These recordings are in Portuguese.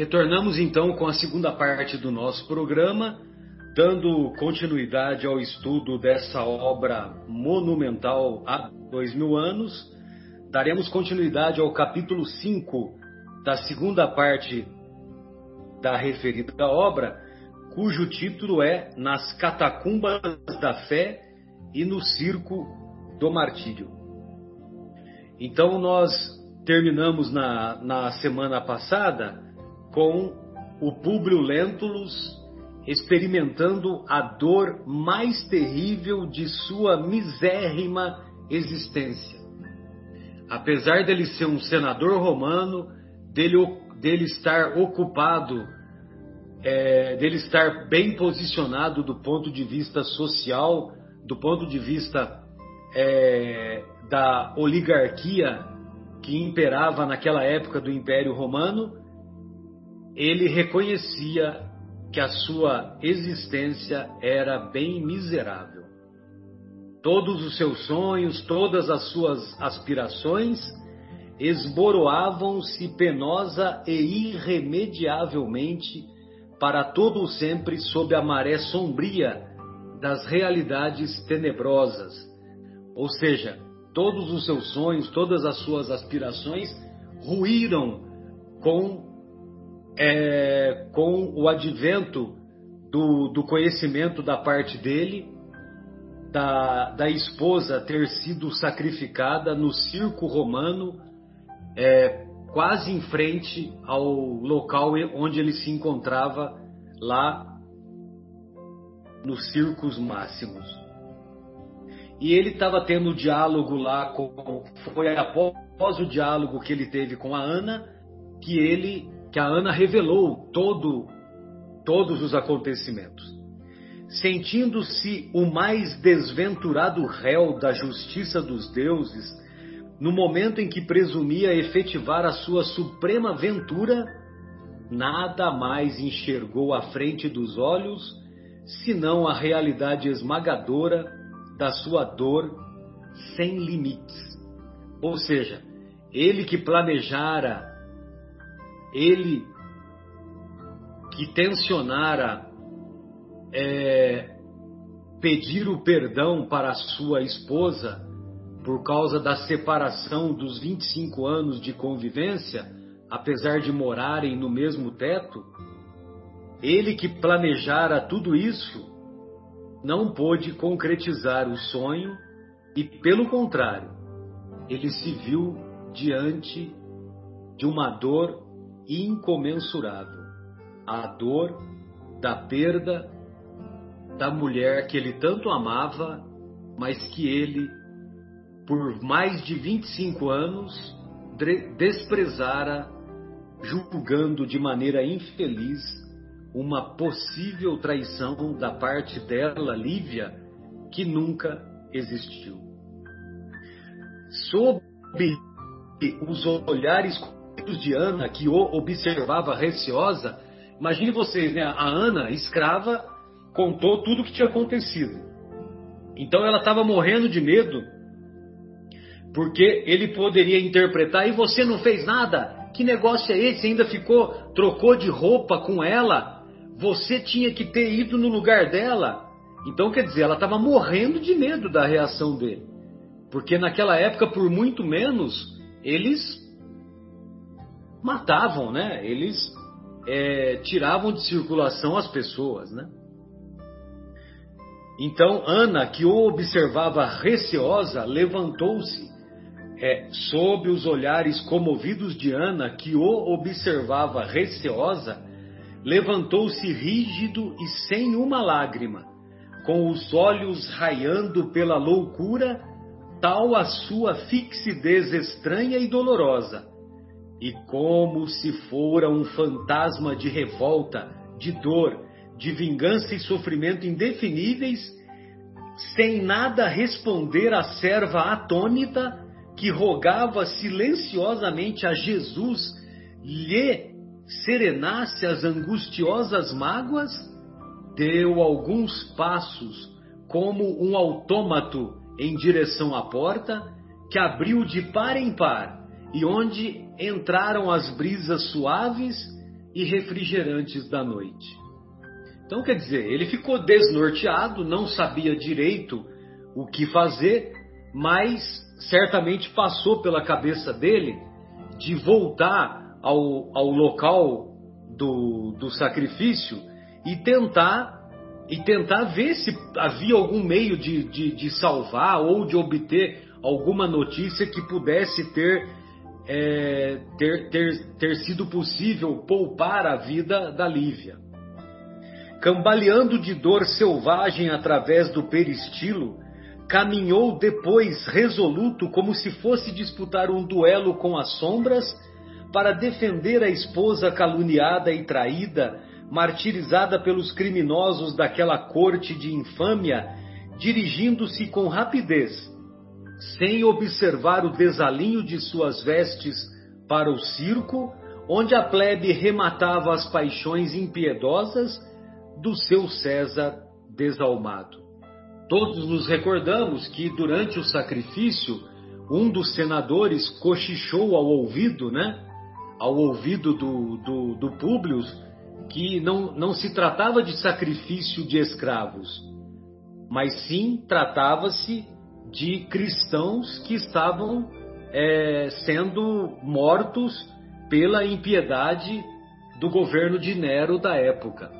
Retornamos então com a segunda parte do nosso programa, dando continuidade ao estudo dessa obra monumental há dois mil anos. Daremos continuidade ao capítulo 5 da segunda parte da referida obra, cujo título é Nas Catacumbas da Fé e no Circo do Martírio. Então, nós terminamos na, na semana passada com o Públio Lentulus experimentando a dor mais terrível de sua misérrima existência. Apesar dele ser um senador romano, dele, dele estar ocupado, é, dele estar bem posicionado do ponto de vista social, do ponto de vista é, da oligarquia que imperava naquela época do Império Romano, ele reconhecia que a sua existência era bem miserável. Todos os seus sonhos, todas as suas aspirações esboroavam-se penosa e irremediavelmente para todo o sempre sob a maré sombria das realidades tenebrosas. Ou seja, todos os seus sonhos, todas as suas aspirações ruíram com é, com o advento do, do, conhecimento da parte dele, da, da, esposa ter sido sacrificada no circo romano, é, quase em frente ao local onde ele se encontrava, lá nos circos máximos. E ele estava tendo diálogo lá com. Foi após o diálogo que ele teve com a Ana que ele que a Ana revelou todo, todos os acontecimentos. Sentindo-se o mais desventurado réu da justiça dos deuses, no momento em que presumia efetivar a sua suprema ventura, nada mais enxergou à frente dos olhos senão a realidade esmagadora da sua dor sem limites. Ou seja, ele que planejara ele que tensionara é, pedir o perdão para sua esposa por causa da separação dos 25 anos de convivência, apesar de morarem no mesmo teto, ele que planejara tudo isso não pôde concretizar o sonho e, pelo contrário, ele se viu diante de uma dor incomensurável. A dor da perda da mulher que ele tanto amava, mas que ele, por mais de 25 anos, desprezara, julgando de maneira infeliz uma possível traição da parte dela, Lívia, que nunca existiu. Sob os olhares de Ana, que o observava receosa, imagine vocês, né? A Ana, escrava, contou tudo o que tinha acontecido. Então ela estava morrendo de medo, porque ele poderia interpretar, e você não fez nada? Que negócio é esse? Ainda ficou, trocou de roupa com ela? Você tinha que ter ido no lugar dela? Então, quer dizer, ela estava morrendo de medo da reação dele. Porque naquela época, por muito menos, eles matavam, né? Eles é, tiravam de circulação as pessoas, né? Então Ana, que o observava receosa, levantou-se. É, sob os olhares comovidos de Ana, que o observava receosa, levantou-se rígido e sem uma lágrima, com os olhos raiando pela loucura, tal a sua fixidez estranha e dolorosa e como se fora um fantasma de revolta, de dor, de vingança e sofrimento indefiníveis, sem nada responder à serva atônita que rogava silenciosamente a Jesus lhe serenasse as angustiosas mágoas, deu alguns passos como um autômato em direção à porta, que abriu de par em par e onde entraram as brisas suaves e refrigerantes da noite. Então, quer dizer, ele ficou desnorteado, não sabia direito o que fazer, mas certamente passou pela cabeça dele de voltar ao, ao local do, do sacrifício e tentar e tentar ver se havia algum meio de, de, de salvar ou de obter alguma notícia que pudesse ter, é, ter, ter, ter sido possível poupar a vida da Lívia. Cambaleando de dor selvagem através do peristilo, caminhou depois resoluto como se fosse disputar um duelo com as sombras para defender a esposa caluniada e traída, martirizada pelos criminosos daquela corte de infâmia, dirigindo-se com rapidez, sem observar o desalinho de suas vestes para o circo, onde a plebe rematava as paixões impiedosas do seu César desalmado. Todos nos recordamos que durante o sacrifício, um dos senadores cochichou ao ouvido, né? Ao ouvido do, do, do Públio, que não, não se tratava de sacrifício de escravos, mas sim tratava-se de cristãos que estavam é, sendo mortos pela impiedade do governo de Nero da época.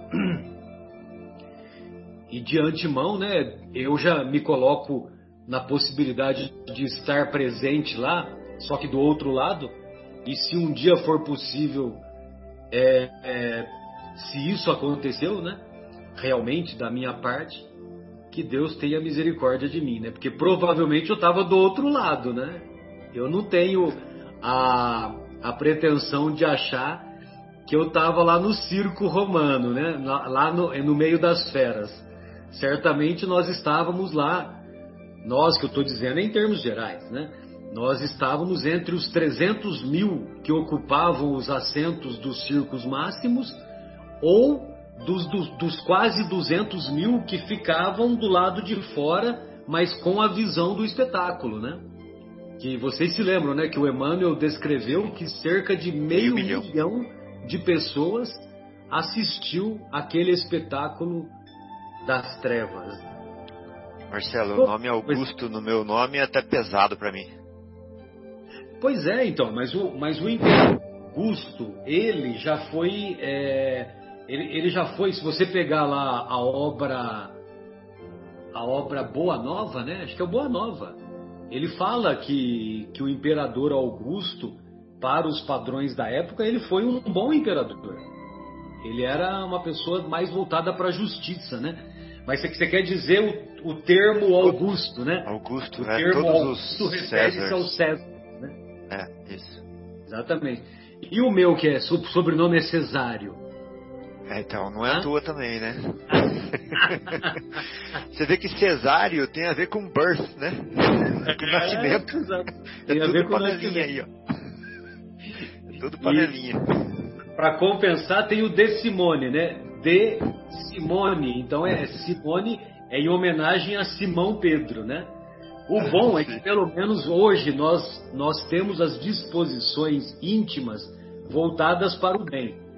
E de antemão, né, eu já me coloco na possibilidade de estar presente lá, só que do outro lado. E se um dia for possível, é, é, se isso aconteceu, né, realmente da minha parte, que Deus tenha misericórdia de mim, né? Porque provavelmente eu estava do outro lado, né? Eu não tenho a, a pretensão de achar que eu estava lá no circo romano, né? Lá no, no meio das feras certamente nós estávamos lá, nós que eu estou dizendo em termos gerais, né? Nós estávamos entre os 300 mil que ocupavam os assentos dos circos máximos ou dos, dos, dos quase 200 mil que ficavam do lado de fora, mas com a visão do espetáculo, né? Que vocês se lembram, né? Que o Emmanuel descreveu que cerca de meio, meio milhão. milhão de pessoas assistiu aquele espetáculo das trevas. Marcelo, o nome Augusto no meu nome é até pesado para mim. Pois é, então, mas o, mas o Augusto, ele já foi. É, ele, ele já foi, se você pegar lá a obra. A obra Boa Nova, né? Acho que é o Boa Nova. Ele fala que, que o imperador Augusto, para os padrões da época, ele foi um bom imperador. Ele era uma pessoa mais voltada para a justiça, né? Mas você quer dizer o, o termo Augusto, né? Augusto, o né? termo Todos Augusto refere-se ao César, né? É, isso. Exatamente. E o meu, que é sobrenome é Cesário? É, então, não é a tua também, né? Você vê que Cesário tem a ver com birth, né? Com é, nascimento. É, tem é a ver com panelinha aí, ó. É tudo panelinha. Para compensar, tem o De Simone, né? De Simone. Então é Simone é em homenagem a Simão Pedro, né? O bom é que pelo menos hoje nós nós temos as disposições íntimas voltadas para o bem.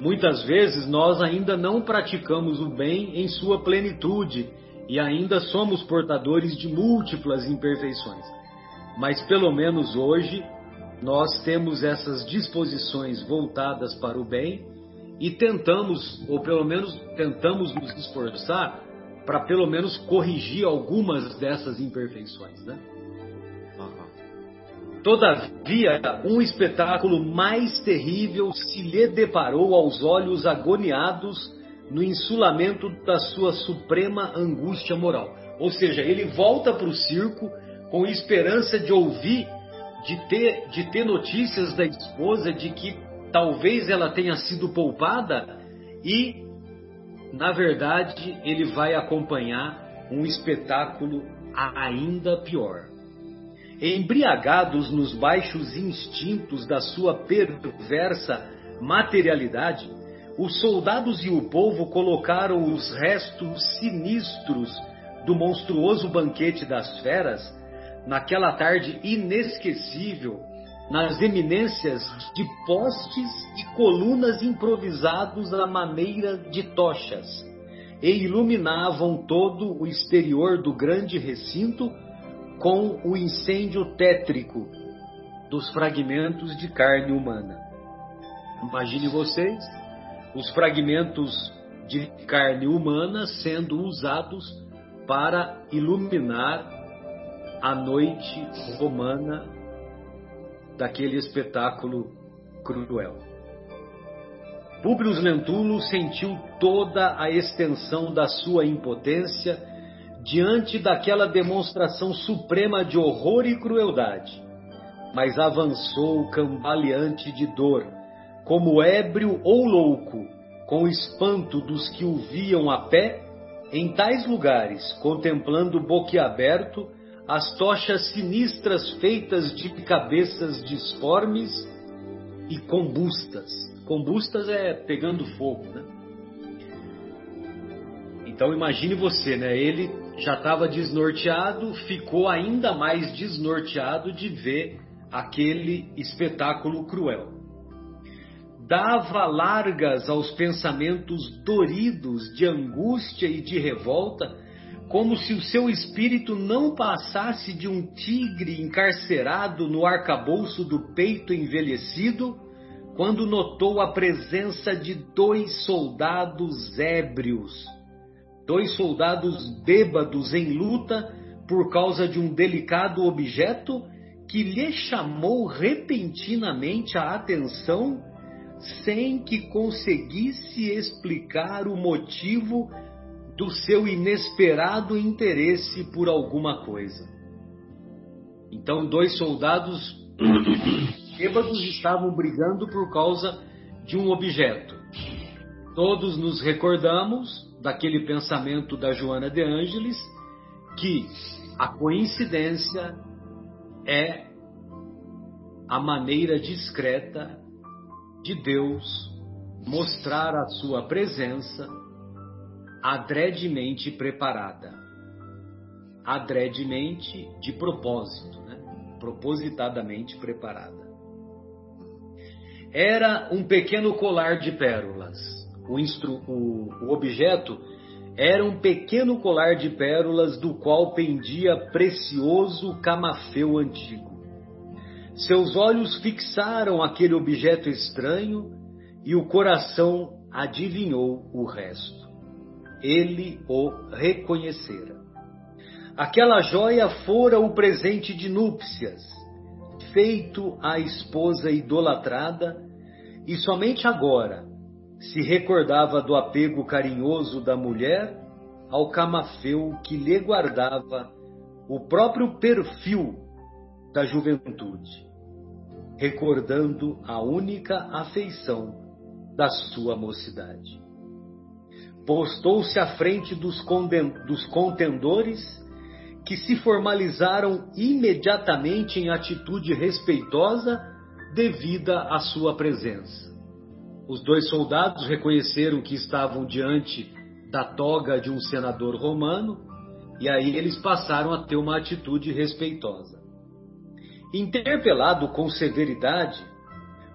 Muitas vezes nós ainda não praticamos o bem em sua plenitude e ainda somos portadores de múltiplas imperfeições. Mas pelo menos hoje nós temos essas disposições voltadas para o bem e tentamos, ou pelo menos tentamos nos esforçar para pelo menos corrigir algumas dessas imperfeições, né? Todavia, um espetáculo mais terrível se lhe deparou aos olhos agoniados no insulamento da sua suprema angústia moral. Ou seja, ele volta para o circo com esperança de ouvir, de ter, de ter notícias da esposa de que talvez ela tenha sido poupada e, na verdade, ele vai acompanhar um espetáculo ainda pior. Embriagados nos baixos instintos da sua perversa materialidade, os soldados e o povo colocaram os restos sinistros do monstruoso banquete das feras naquela tarde inesquecível nas eminências de postes e colunas improvisados à maneira de tochas, e iluminavam todo o exterior do grande recinto com o incêndio tétrico dos fragmentos de carne humana. Imagine vocês os fragmentos de carne humana sendo usados para iluminar a noite romana daquele espetáculo cruel. Públio Lentulo sentiu toda a extensão da sua impotência diante daquela demonstração suprema de horror e crueldade, mas avançou cambaleante de dor, como ébrio ou louco, com espanto dos que o viam a pé em tais lugares, contemplando boquiaberto as tochas sinistras feitas de cabeças disformes e combustas. Combustas é pegando fogo, né? Então imagine você, né? Ele já estava desnorteado, ficou ainda mais desnorteado de ver aquele espetáculo cruel. Dava largas aos pensamentos doridos de angústia e de revolta como se o seu espírito não passasse de um tigre encarcerado no arcabouço do peito envelhecido, quando notou a presença de dois soldados ébrios, dois soldados bêbados em luta por causa de um delicado objeto que lhe chamou repentinamente a atenção sem que conseguisse explicar o motivo do seu inesperado interesse por alguma coisa. Então, dois soldados bêbados estavam brigando por causa de um objeto. Todos nos recordamos daquele pensamento da Joana de Ângeles que a coincidência é a maneira discreta de Deus mostrar a sua presença adredemente preparada. Adredemente de propósito, né? propositadamente preparada. Era um pequeno colar de pérolas. O, instru... o, o objeto era um pequeno colar de pérolas do qual pendia precioso camafeu antigo. Seus olhos fixaram aquele objeto estranho e o coração adivinhou o resto ele o reconhecera. Aquela joia fora o presente de núpcias, feito à esposa idolatrada, e somente agora se recordava do apego carinhoso da mulher ao camafeu que lhe guardava o próprio perfil da juventude, recordando a única afeição da sua mocidade postou-se à frente dos, dos contendores, que se formalizaram imediatamente em atitude respeitosa devida à sua presença. Os dois soldados reconheceram que estavam diante da toga de um senador romano e aí eles passaram a ter uma atitude respeitosa. Interpelado com severidade,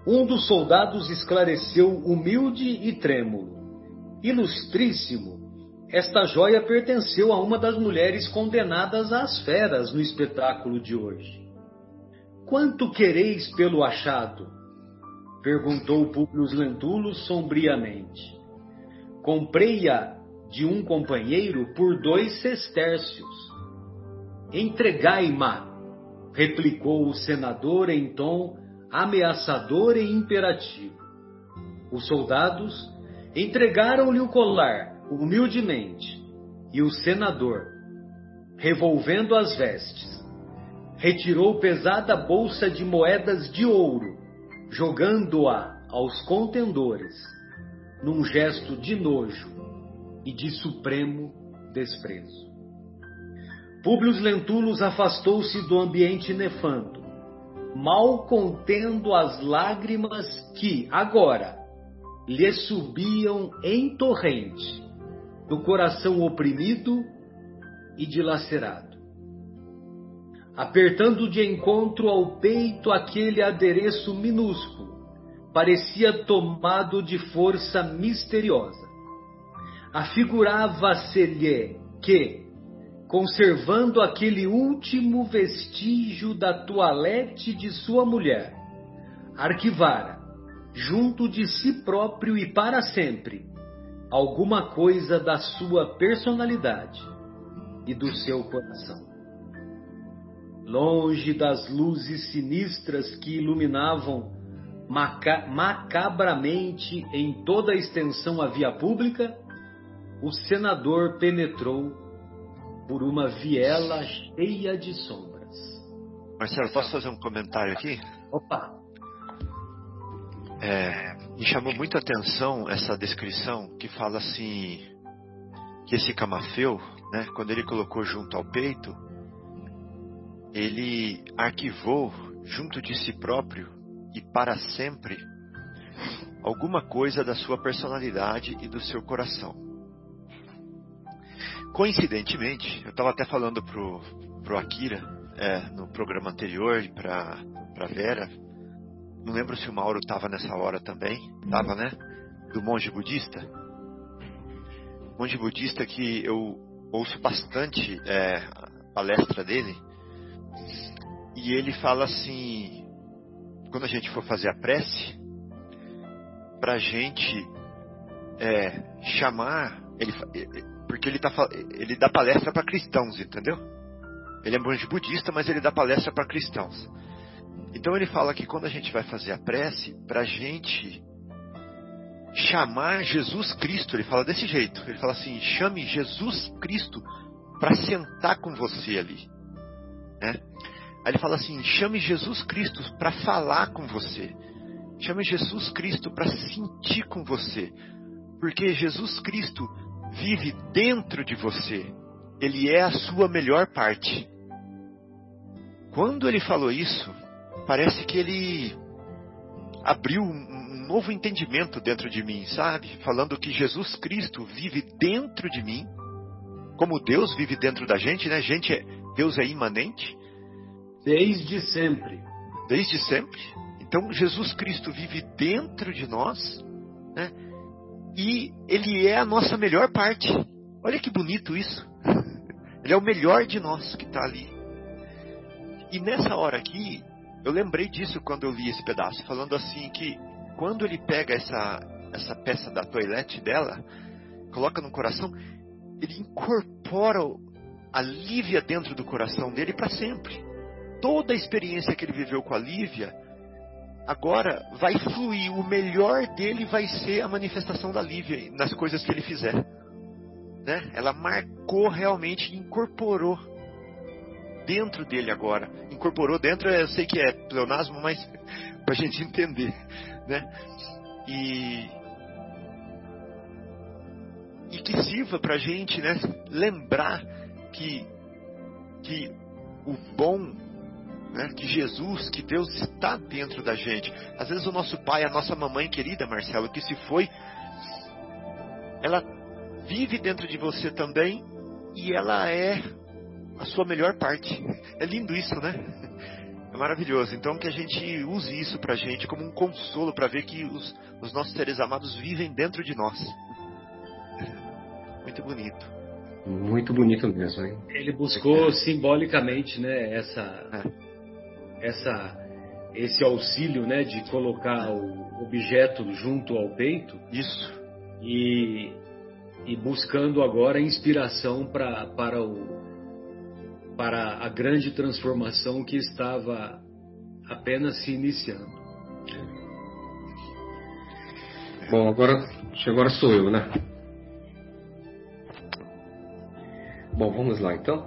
um dos soldados esclareceu humilde e trêmulo: Ilustríssimo, esta joia pertenceu a uma das mulheres condenadas às feras no espetáculo de hoje. Quanto quereis pelo achado? Perguntou Públio Lentulus sombriamente. Comprei-a de um companheiro por dois sestércios. Entregai-ma, replicou o senador em tom ameaçador e imperativo. Os soldados Entregaram-lhe o colar, humildemente, e o senador, revolvendo as vestes, retirou pesada bolsa de moedas de ouro, jogando-a aos contendores, num gesto de nojo e de supremo desprezo. Públio Lentulus afastou-se do ambiente nefando, mal contendo as lágrimas que, agora, lhe subiam em torrente do coração oprimido e dilacerado. Apertando de encontro ao peito aquele adereço minúsculo, parecia tomado de força misteriosa. Afigurava-se-lhe que, conservando aquele último vestígio da toalete de sua mulher, arquivara, junto de si próprio e para sempre, alguma coisa da sua personalidade e do seu coração. Longe das luzes sinistras que iluminavam maca macabramente em toda a extensão a via pública, o senador penetrou por uma viela cheia de sombras. Marcelo, posso fazer um comentário aqui? Opa! É, me chamou muito a atenção essa descrição que fala assim que esse camafeu, né, quando ele colocou junto ao peito, ele arquivou junto de si próprio e para sempre alguma coisa da sua personalidade e do seu coração. Coincidentemente, eu estava até falando pro, pro Akira é, no programa anterior para para Vera, não lembro se o Mauro estava nessa hora também, estava, né? Do monge budista. Monge budista que eu ouço bastante é, a palestra dele e ele fala assim, quando a gente for fazer a prece, para gente é, chamar, ele, porque ele, tá, ele dá palestra para cristãos, entendeu? Ele é monge budista, mas ele dá palestra para cristãos. Então ele fala que quando a gente vai fazer a prece, para gente chamar Jesus Cristo, ele fala desse jeito. Ele fala assim: chame Jesus Cristo para sentar com você ali, né? Aí ele fala assim: chame Jesus Cristo para falar com você. Chame Jesus Cristo para sentir com você. Porque Jesus Cristo vive dentro de você. Ele é a sua melhor parte. Quando ele falou isso, parece que ele abriu um novo entendimento dentro de mim, sabe? Falando que Jesus Cristo vive dentro de mim, como Deus vive dentro da gente, né? Gente, é, Deus é imanente. Desde sempre. Desde sempre. Então Jesus Cristo vive dentro de nós, né? E ele é a nossa melhor parte. Olha que bonito isso. Ele é o melhor de nós que está ali. E nessa hora aqui, eu lembrei disso quando eu li esse pedaço, falando assim que quando ele pega essa, essa peça da toilette dela, coloca no coração, ele incorpora a Lívia dentro do coração dele para sempre toda a experiência que ele viveu com a Lívia, agora vai fluir. O melhor dele vai ser a manifestação da Lívia nas coisas que ele fizer. Né? Ela marcou realmente, incorporou dentro dele agora. Incorporou dentro, eu sei que é pleonasmo, mas para a gente entender. Né? E, e que sirva para a gente né, lembrar que, que o bom né? que Jesus, que Deus está dentro da gente. Às vezes o nosso pai, a nossa mamãe querida, Marcelo, que se foi, ela vive dentro de você também e ela é a sua melhor parte. É lindo isso, né? É maravilhoso. Então que a gente use isso pra gente como um consolo para ver que os, os nossos seres amados vivem dentro de nós. Muito bonito. Muito bonito mesmo, hein? Ele buscou simbolicamente, né, essa é essa esse auxílio, né, de colocar o objeto junto ao peito. Isso. E, e buscando agora inspiração para para o para a grande transformação que estava apenas se iniciando. Bom, agora agora sou eu, né? Bom, vamos lá então.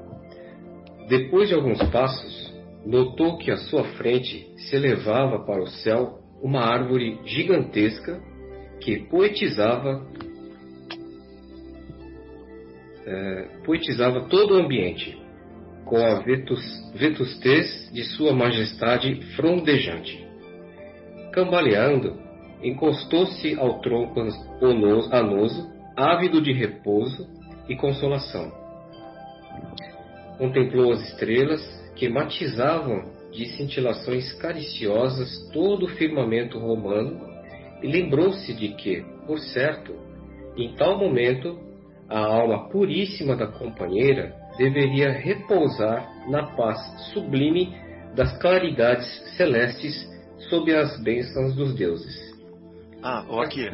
Depois de alguns passos, notou que à sua frente se elevava para o céu uma árvore gigantesca que poetizava é, poetizava todo o ambiente com a vetus, vetustez de sua majestade frondejante. Cambaleando, encostou-se ao tronco anoso, ávido de repouso e consolação. Contemplou as estrelas que matizavam de cintilações cariciosas todo o firmamento romano e lembrou-se de que, por certo, em tal momento, a alma puríssima da companheira deveria repousar na paz sublime das claridades celestes sob as bênçãos dos deuses. Ah, ô aqui.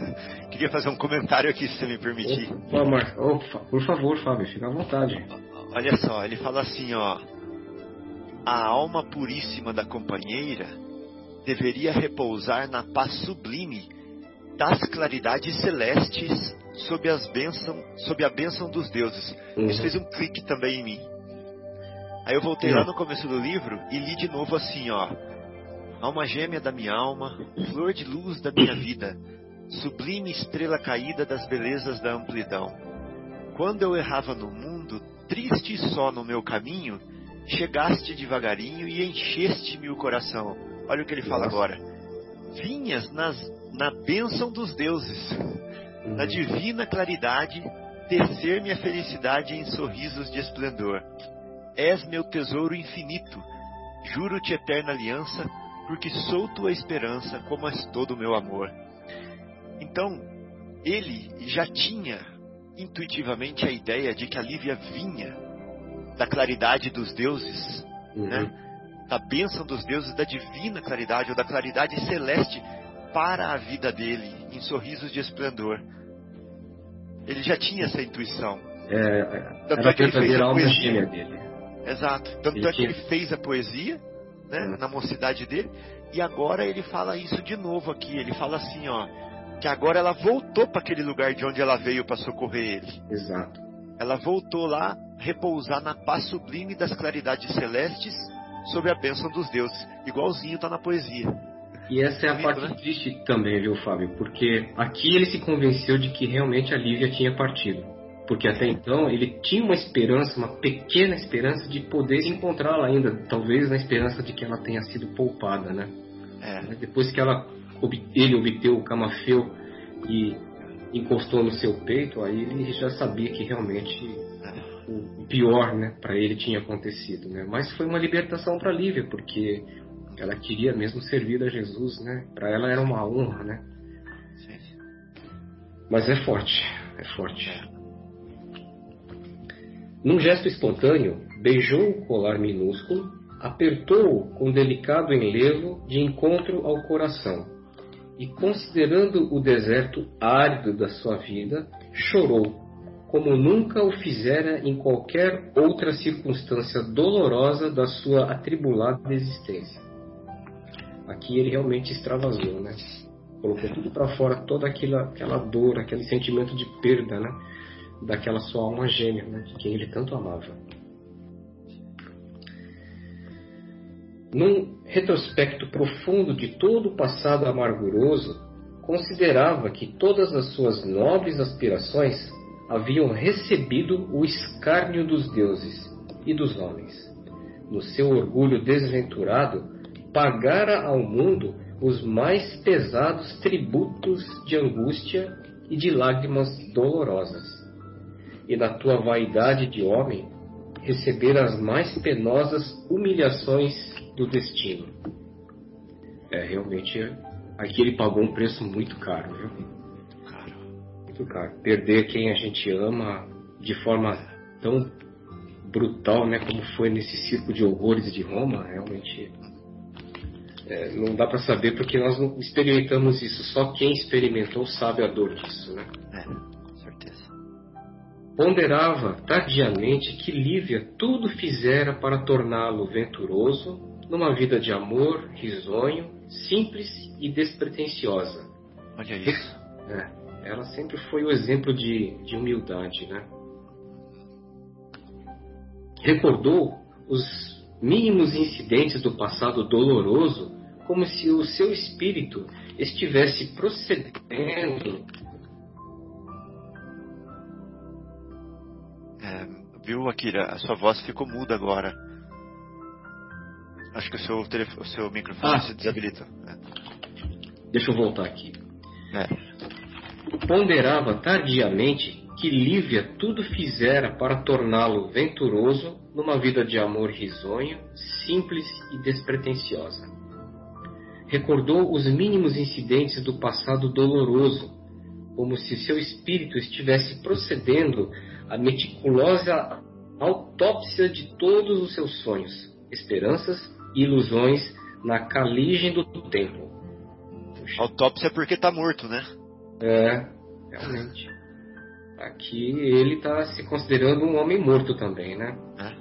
Queria fazer um comentário aqui, se você me permitir. Opa, Mar... Opa, por favor, Fábio, fica à vontade. Olha só, ele fala assim, ó. A alma puríssima da companheira deveria repousar na paz sublime das claridades celestes sob, as bênção, sob a bênção dos deuses. Uhum. Isso fez um clique também em mim. Aí eu voltei uhum. lá no começo do livro e li de novo assim, ó. Alma gêmea da minha alma, flor de luz da minha vida, sublime estrela caída das belezas da amplidão. Quando eu errava no mundo, triste só no meu caminho, chegaste devagarinho e encheste-me o coração. Olha o que ele fala agora. Vinhas nas, na bênção dos deuses, na divina claridade, tecer minha felicidade em sorrisos de esplendor. És meu tesouro infinito, juro-te eterna aliança, porque sou tua esperança, como és todo o meu amor. Então, ele já tinha intuitivamente a ideia de que a Lívia vinha da claridade dos deuses, uhum. né? da bênção dos deuses, da divina claridade, ou da claridade celeste para a vida dele, em sorrisos de esplendor. Ele já tinha essa intuição. É, Tanto é que ele fez a poesia. Dele. Exato. Tanto ele é que tinha... ele fez a poesia, né, na mocidade dele, e agora ele fala isso de novo aqui. Ele fala assim, ó, que agora ela voltou para aquele lugar de onde ela veio para socorrer ele. Exato. Ela voltou lá repousar na paz sublime das claridades celestes sob a bênção dos deuses. Igualzinho está na poesia. E essa é a parte né? triste também, viu, Fábio? Porque aqui ele se convenceu de que realmente a Lívia tinha partido. Porque até então ele tinha uma esperança, uma pequena esperança de poder encontrá-la ainda. Talvez na esperança de que ela tenha sido poupada, né? É. Depois que ela, ele obteve o camafeu e encostou no seu peito, aí ele já sabia que realmente o pior, né, para ele tinha acontecido, né? Mas foi uma libertação para Lívia, porque ela queria mesmo servir a Jesus, né? Para ela era uma honra, né? Sim. Mas é forte, é forte. É. Num gesto espontâneo, beijou o colar minúsculo, apertou-o com delicado enlevo de encontro ao coração e, considerando o deserto árido da sua vida, chorou como nunca o fizera em qualquer outra circunstância dolorosa da sua atribulada existência. Aqui ele realmente extravasou, né? Colocou tudo para fora, toda aquela, aquela dor, aquele sentimento de perda, né? Daquela sua alma gêmea, né? Quem ele tanto amava. Num retrospecto profundo de todo o passado amarguroso, considerava que todas as suas nobres aspirações haviam recebido o escárnio dos deuses e dos homens. No seu orgulho desventurado, pagara ao mundo os mais pesados tributos de angústia e de lágrimas dolorosas. E na tua vaidade de homem, receber as mais penosas humilhações do destino. É, realmente, aqui ele pagou um preço muito caro, viu? muito caro. Perder quem a gente ama de forma tão brutal, né, como foi nesse circo de horrores de Roma, realmente é, não dá para saber porque nós não experimentamos isso. Só quem experimentou sabe a dor disso, né? É. Ponderava tardiamente que Lívia tudo fizera para torná-lo venturoso numa vida de amor, risonho, simples e despretensiosa. Olha isso. É ela sempre foi o exemplo de, de humildade, né? Recordou os mínimos incidentes do passado doloroso como se o seu espírito estivesse procedendo. Viu, Akira? A sua voz ficou muda agora. Acho que o seu, o seu microfone ah, se desabilita. É. Deixa eu voltar aqui. É ponderava tardiamente que Lívia tudo fizera para torná-lo venturoso numa vida de amor risonho, simples e despretensiosa. Recordou os mínimos incidentes do passado doloroso, como se seu espírito estivesse procedendo à meticulosa autópsia de todos os seus sonhos, esperanças e ilusões na caligem do tempo. Puxa. Autópsia é porque está morto, né? É, realmente. Aqui ele está se considerando um homem morto também, né? É.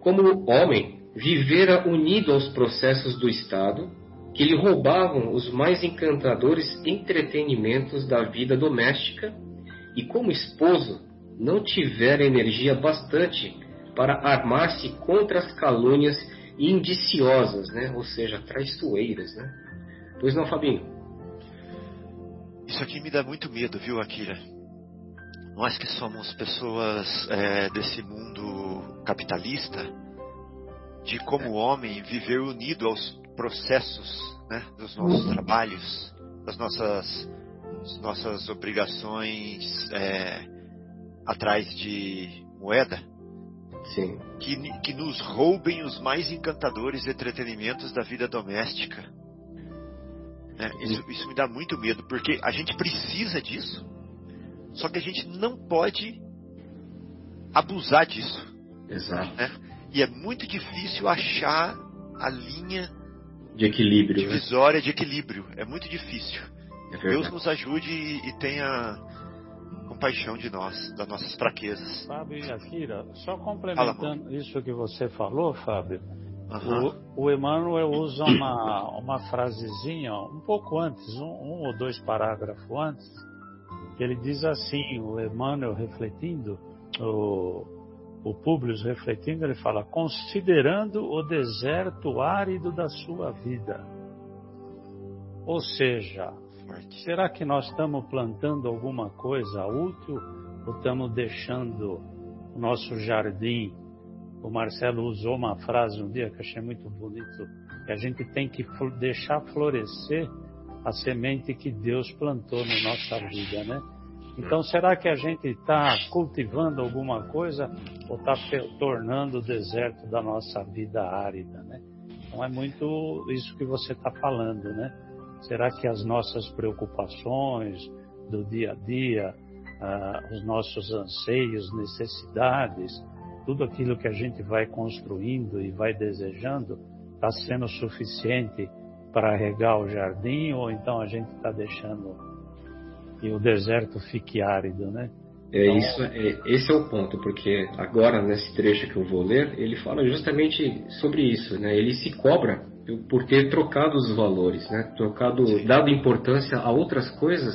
Como homem, vivera unido aos processos do Estado, que lhe roubavam os mais encantadores entretenimentos da vida doméstica, e como esposo, não tivera energia bastante para armar-se contra as calúnias indiciosas, né? ou seja, traiçoeiras. Né? Pois não, Fabinho? Isso aqui me dá muito medo, viu, Akira? Nós que somos pessoas é, desse mundo capitalista, de como homem viver unido aos processos né, dos nossos trabalhos, das nossas, nossas obrigações é, atrás de moeda, Sim. Que, que nos roubem os mais encantadores entretenimentos da vida doméstica. Né? Isso, isso me dá muito medo, porque a gente precisa disso, só que a gente não pode abusar disso. Exato. Né? E é muito difícil achar a linha de equilíbrio, né? divisória né? de equilíbrio. É muito difícil. É Deus nos ajude e, e tenha compaixão de nós, das nossas fraquezas. Fábio e Akira, só complementando Fala, isso que você falou, Fábio, uhum. o, o Emmanuel usa uma, uma frasezinha um pouco antes, um, um ou dois parágrafos antes, que ele diz assim, o Emmanuel refletindo, o, o Públio refletindo, ele fala, considerando o deserto árido da sua vida. Ou seja, será que nós estamos plantando alguma coisa útil ou estamos deixando o nosso jardim? O Marcelo usou uma frase um dia que achei muito bonito, que a gente tem que deixar florescer a semente que Deus plantou na nossa vida, né? Então, será que a gente está cultivando alguma coisa ou está tornando o deserto da nossa vida árida, né? Então, é muito isso que você está falando, né? Será que as nossas preocupações do dia a dia, ah, os nossos anseios, necessidades, tudo aquilo que a gente vai construindo e vai desejando, está sendo suficiente para regar o jardim ou então a gente está deixando e o deserto fique árido, né? É então... isso, é, esse é o ponto, porque agora nesse trecho que eu vou ler, ele fala justamente sobre isso, né? Ele se cobra por ter trocado os valores, né? Trocado, dado importância a outras coisas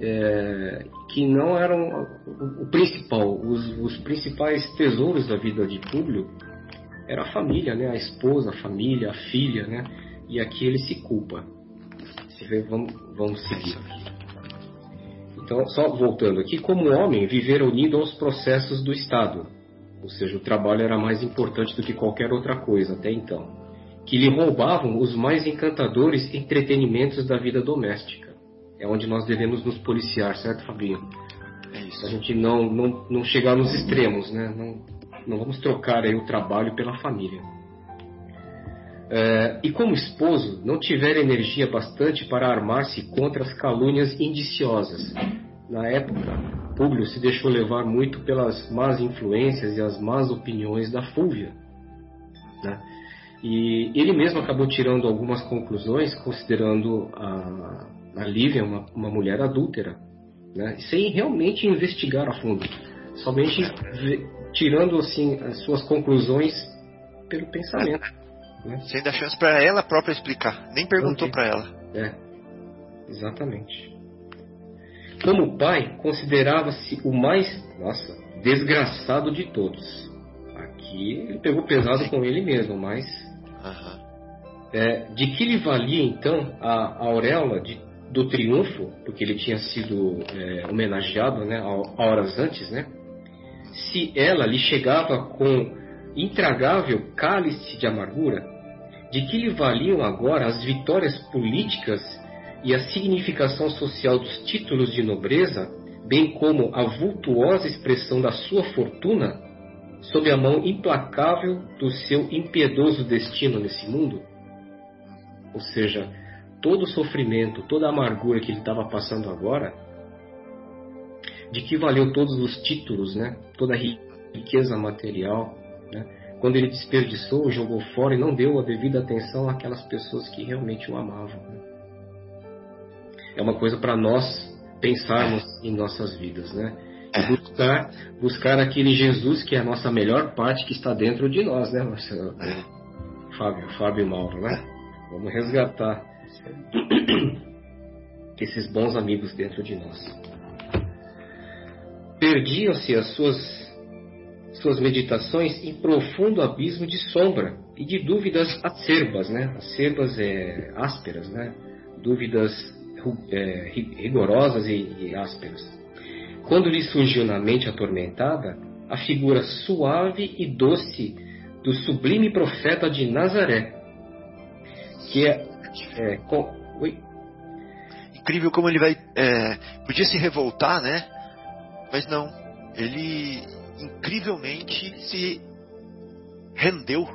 é, que não eram o, principal, os, os, principais tesouros da vida de Públio era a família, né? A esposa, a família, a filha, né? E aqui ele se culpa. Vê, vamos, vamos seguir. Então, só voltando aqui, como homem, viver unido aos processos do Estado, ou seja, o trabalho era mais importante do que qualquer outra coisa até então, que lhe roubavam os mais encantadores entretenimentos da vida doméstica. É onde nós devemos nos policiar, certo, Fabinho? É isso. A gente não, não, não chegar nos extremos, né? Não, não vamos trocar aí o trabalho pela família. É, e como esposo, não tiver energia bastante para armar-se contra as calúnias indiciosas. Na época, Públio se deixou levar muito pelas más influências e as más opiniões da Fúvia. Né? E ele mesmo acabou tirando algumas conclusões, considerando a, a Lívia uma, uma mulher adúltera, né? sem realmente investigar a fundo, somente tirando assim as suas conclusões pelo pensamento. Né? Sem dar chance para ela própria explicar. Nem perguntou para ela. É, exatamente. Como pai, considerava-se o mais, nossa, desgraçado de todos. Aqui ele pegou pesado com ele mesmo, mas. Uhum. É, de que lhe valia então a, a auréola de, do triunfo, porque ele tinha sido é, homenageado né, horas antes, né? Se ela lhe chegava com intragável cálice de amargura, de que lhe valiam agora as vitórias políticas e a significação social dos títulos de nobreza bem como a vultuosa expressão da sua fortuna, sob a mão implacável do seu impiedoso destino nesse mundo? Ou seja, todo o sofrimento, toda a amargura que ele estava passando agora, de que valeu todos os títulos, né? toda a riqueza material, né? quando ele desperdiçou, jogou fora e não deu a devida atenção àquelas pessoas que realmente o amavam. Né? É uma coisa para nós pensarmos em nossas vidas, né? É. buscar, buscar aquele Jesus que é a nossa melhor parte que está dentro de nós, né, Marcelo? É. Fábio, Fábio Mauro, né? Vamos resgatar esses bons amigos dentro de nós. Perdiam-se as suas suas meditações em profundo abismo de sombra e de dúvidas acerbas, né? Acerbas é ásperas, né? Dúvidas é, rigorosas e, e ásperas. Quando lhe surgiu na mente atormentada a figura suave e doce do sublime profeta de Nazaré, que é, é com, incrível como ele vai é, podia se revoltar, né? Mas não, ele incrivelmente se rendeu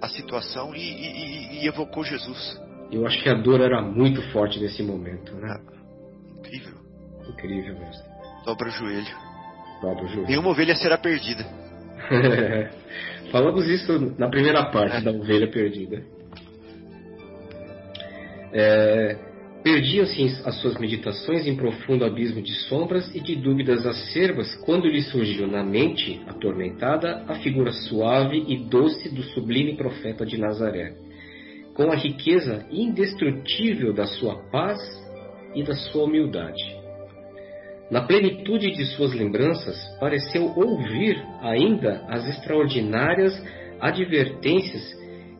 à situação e, e, e, evocou Jesus. Eu acho que a dor era muito forte nesse momento, né? Ah, incrível. Incrível mesmo. Dobra o joelho. Dobra o joelho. Nenhuma ovelha será perdida. Falamos isso na primeira parte é. da ovelha perdida. É, Perdiam-se as suas meditações em profundo abismo de sombras e de dúvidas acerbas quando lhe surgiu na mente, atormentada, a figura suave e doce do sublime profeta de Nazaré, com a riqueza indestrutível da sua paz e da sua humildade. Na plenitude de suas lembranças, pareceu ouvir ainda as extraordinárias advertências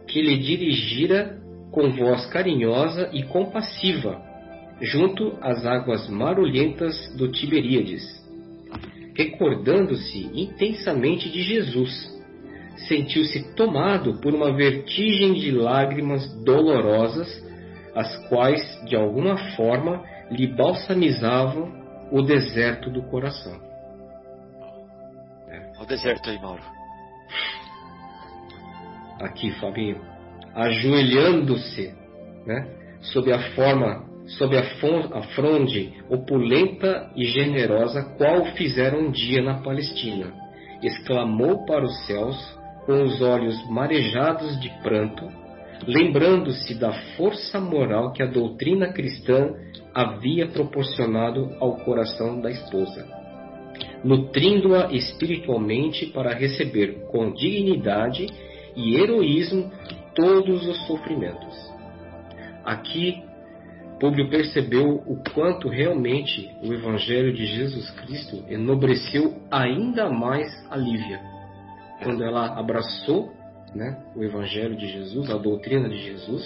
que lhe dirigira com voz carinhosa e compassiva, junto às águas marulhentas do Tiberíades, recordando-se intensamente de Jesus. Sentiu-se tomado por uma vertigem de lágrimas dolorosas, as quais, de alguma forma, lhe balsamizavam o deserto do coração. O deserto aí, Mauro. Aqui, Fabinho ajoelhando-se, né, sob a forma, sob a, a fronde opulenta e generosa, qual fizeram um dia na Palestina. Exclamou para os céus, com os olhos marejados de pranto, lembrando-se da força moral que a doutrina cristã havia proporcionado ao coração da esposa, nutrindo-a espiritualmente para receber com dignidade e heroísmo todos os sofrimentos. Aqui, Públio percebeu o quanto realmente o Evangelho de Jesus Cristo enobreceu ainda mais a Lívia, quando ela abraçou né, o Evangelho de Jesus, a doutrina de Jesus,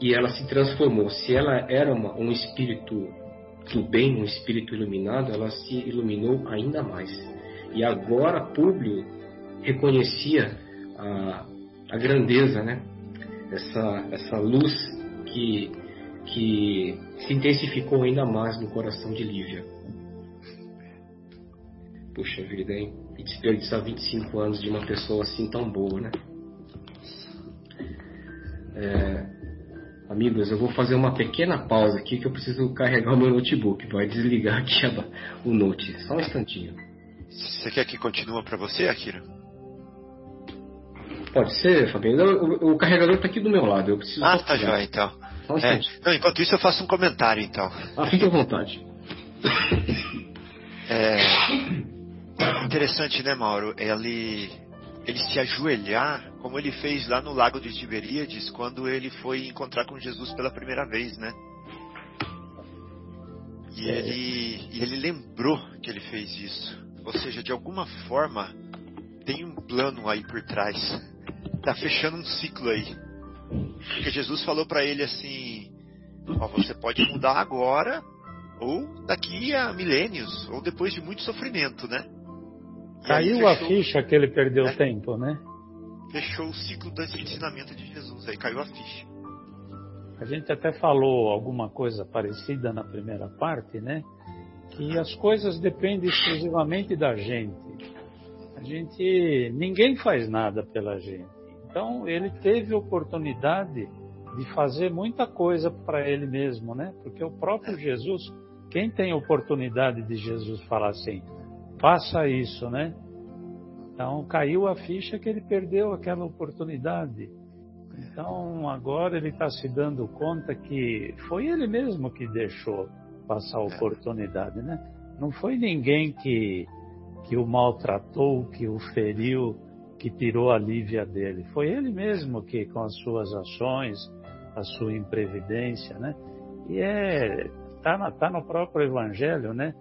e ela se transformou. Se ela era uma, um espírito do bem, um espírito iluminado, ela se iluminou ainda mais. E agora Públio reconhecia a, a grandeza, né? Essa, essa luz que, que se intensificou ainda mais no coração de Lívia. Puxa vida, hein? E desperdiçar 25 anos de uma pessoa assim tão boa, né? É, amigos, eu vou fazer uma pequena pausa aqui que eu preciso carregar o meu notebook. Vai desligar aqui o note. Só um instantinho. Você quer que continue para você, Akira? Pode ser, Fabinho. O, o carregador está aqui do meu lado. Eu preciso. Ah, tá jóia, então. É. Não, enquanto isso, eu faço um comentário, então. Ah, fique à vontade. É interessante, né, Mauro? Ele, ele se ajoelhar, como ele fez lá no Lago de Tiberíades, quando ele foi encontrar com Jesus pela primeira vez, né? E é. ele, e ele lembrou que ele fez isso. Ou seja, de alguma forma, tem um plano aí por trás tá fechando um ciclo aí. Porque Jesus falou para ele assim: ó, você pode mudar agora, ou daqui a milênios, ou depois de muito sofrimento, né? Caiu fechou, a ficha que ele perdeu é, tempo, né? Fechou o ciclo desse ensinamento de Jesus, aí caiu a ficha. A gente até falou alguma coisa parecida na primeira parte, né? que as coisas dependem exclusivamente da gente. A gente, ninguém faz nada pela gente. Então ele teve oportunidade de fazer muita coisa para ele mesmo, né? Porque o próprio Jesus, quem tem oportunidade de Jesus falar assim, faça isso, né? Então caiu a ficha que ele perdeu aquela oportunidade. Então agora ele está se dando conta que foi ele mesmo que deixou passar a oportunidade, né? Não foi ninguém que, que o maltratou, que o feriu, que tirou a lívia dele. Foi ele mesmo que, com as suas ações, a sua imprevidência, né? E é tá, tá no próprio Evangelho, né?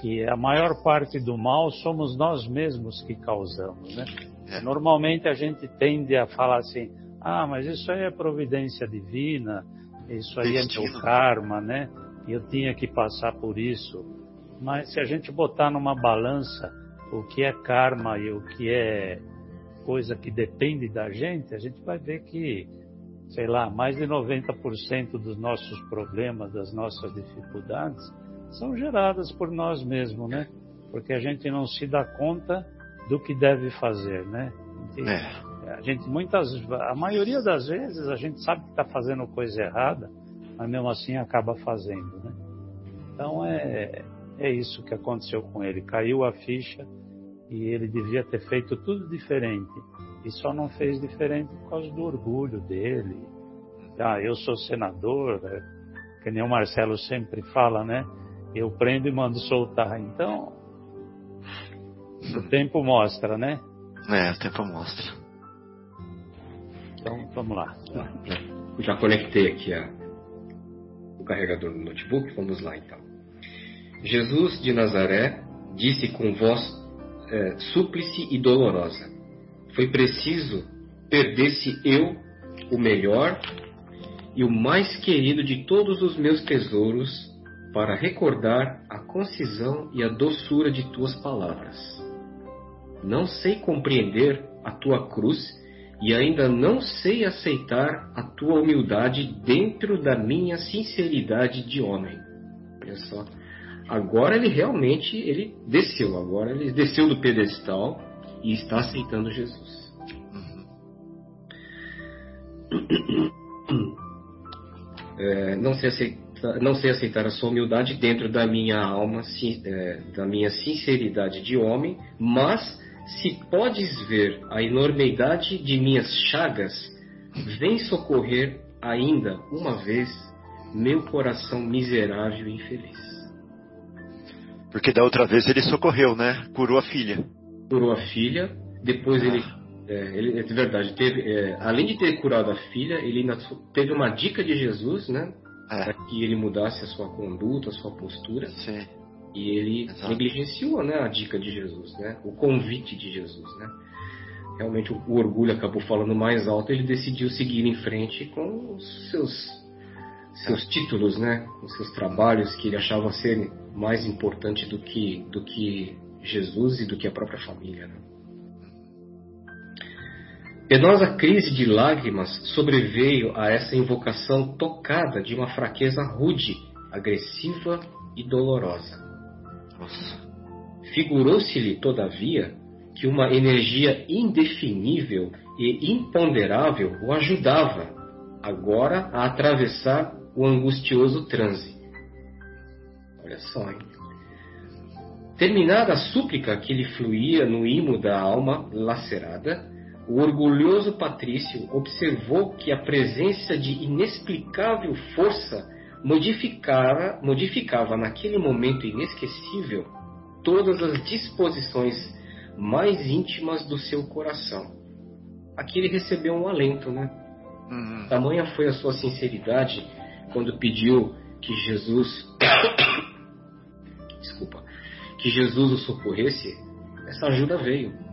Que a maior parte do mal somos nós mesmos que causamos, né? É. Normalmente a gente tende a falar assim, ah, mas isso aí é providência divina, isso aí Destino. é meu karma, né? Eu tinha que passar por isso. Mas se a gente botar numa balança o que é karma e o que é coisa que depende da gente, a gente vai ver que, sei lá, mais de 90% dos nossos problemas, das nossas dificuldades, são geradas por nós mesmos, né? Porque a gente não se dá conta do que deve fazer, né? É. A gente muitas, a maioria das vezes a gente sabe que está fazendo coisa errada, mas mesmo assim acaba fazendo, né? Então é, é isso que aconteceu com ele. Caiu a ficha e ele devia ter feito tudo diferente. E só não fez diferente por causa do orgulho dele. Ah, eu sou senador, né? que nem o Marcelo sempre fala, né? Eu prendo e mando soltar. Então, o tempo mostra, né? É, o tempo mostra. Então, vamos lá. Já conectei aqui a, o carregador do notebook. Vamos lá, então. Jesus de Nazaré disse com voz é, súplice e dolorosa: Foi preciso perder-se eu, o melhor e o mais querido de todos os meus tesouros, para recordar a concisão e a doçura de tuas palavras. Não sei compreender a tua cruz e ainda não sei aceitar a tua humildade dentro da minha sinceridade de homem. Olha só. Agora ele realmente ele desceu, agora ele desceu do pedestal e está aceitando Jesus. É, não, sei aceitar, não sei aceitar a sua humildade dentro da minha alma, é, da minha sinceridade de homem, mas se podes ver a enormidade de minhas chagas, vem socorrer ainda uma vez meu coração miserável e infeliz. Porque da outra vez ele socorreu, né? Curou a filha. Curou a filha, depois ah. ele, é, ele, é de verdade, teve, é, além de ter curado a filha, ele ainda teve uma dica de Jesus, né? É. Para que ele mudasse a sua conduta, a sua postura. Sim. E ele Exato. negligenciou né, a dica de Jesus, né, o convite de Jesus. Né? Realmente o, o orgulho acabou falando mais alto, ele decidiu seguir em frente com os seus, seus títulos, né, os seus trabalhos que ele achava serem mais importantes do que, do que Jesus e do que a própria família. Né? Penosa crise de lágrimas sobreveio a essa invocação tocada de uma fraqueza rude, agressiva e dolorosa. Figurou-se-lhe, todavia, que uma energia indefinível e imponderável o ajudava, agora, a atravessar o angustioso transe. Olha só, hein? Terminada a súplica que lhe fluía no imo da alma lacerada, o orgulhoso patrício observou que a presença de inexplicável força modificava, modificava naquele momento inesquecível todas as disposições mais íntimas do seu coração. Aqui ele recebeu um alento, né? Uhum. Tamanha foi a sua sinceridade quando pediu que Jesus, desculpa, que Jesus o socorresse. Essa ajuda veio?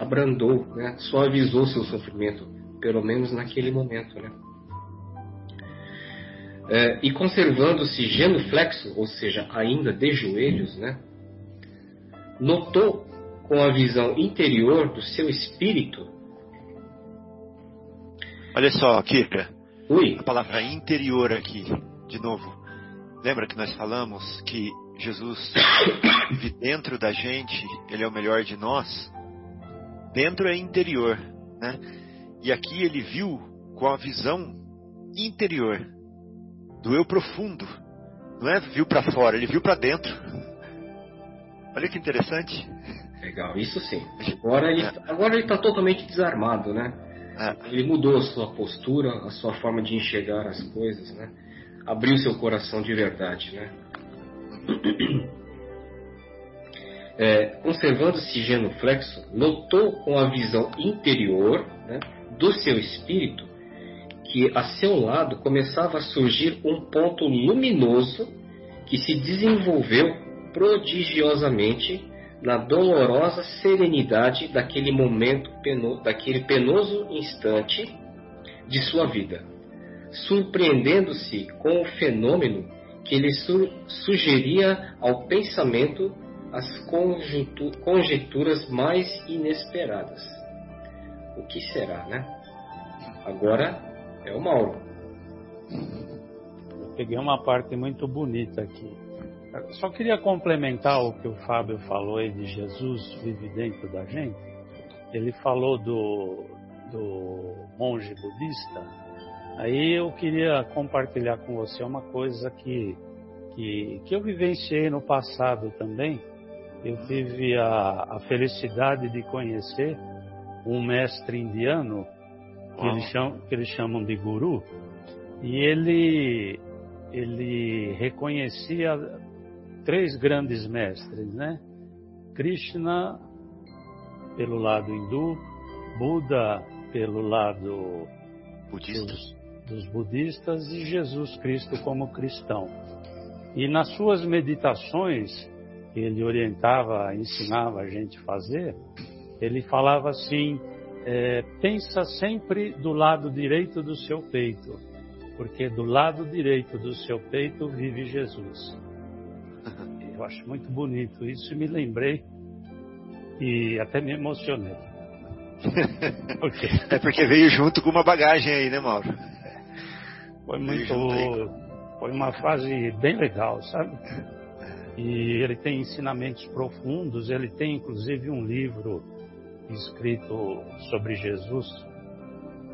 Abrandou, né? Suavizou seu sofrimento, pelo menos naquele momento, né? é, e conservando-se genuflexo, ou seja, ainda de joelhos, né, notou com a visão interior do seu espírito. Olha só, Kika. Oi. A palavra interior aqui, de novo. Lembra que nós falamos que Jesus vive dentro da gente, ele é o melhor de nós, dentro é interior, né? E aqui ele viu com a visão interior, do eu profundo. Não é viu para fora, ele viu para dentro. Olha que interessante. Legal, isso sim. Agora ele, é. agora ele está totalmente desarmado, né? É. Ele mudou a sua postura, a sua forma de enxergar as coisas, né? Abriu seu coração de verdade, né? É, Conservando-se genuflexo, notou com a visão interior né, do seu espírito que a seu lado começava a surgir um ponto luminoso que se desenvolveu prodigiosamente na dolorosa serenidade daquele momento, peno, daquele penoso instante de sua vida, surpreendendo-se com o fenômeno que lhe su sugeria ao pensamento as conjecturas mais inesperadas. O que será, né? Agora é o Mauro. Eu peguei uma parte muito bonita aqui. Só queria complementar o que o Fábio falou aí de Jesus vive dentro da gente. Ele falou do, do monge budista. Aí eu queria compartilhar com você uma coisa que, que, que eu vivenciei no passado também. Eu tive a, a felicidade de conhecer um mestre indiano que eles, chamam, que eles chamam de guru, e ele, ele reconhecia três grandes mestres, né? Krishna pelo lado hindu, Buda pelo lado Budista. dos, dos budistas e Jesus Cristo como cristão. E nas suas meditações, ele orientava, ensinava a gente a fazer, ele falava assim: é, pensa sempre do lado direito do seu peito, porque do lado direito do seu peito vive Jesus. Eu acho muito bonito isso e me lembrei e até me emocionei. porque... É porque veio junto com uma bagagem aí, né, Mauro? Foi muito. Foi uma fase bem legal, sabe? E ele tem ensinamentos profundos, ele tem inclusive um livro escrito sobre Jesus.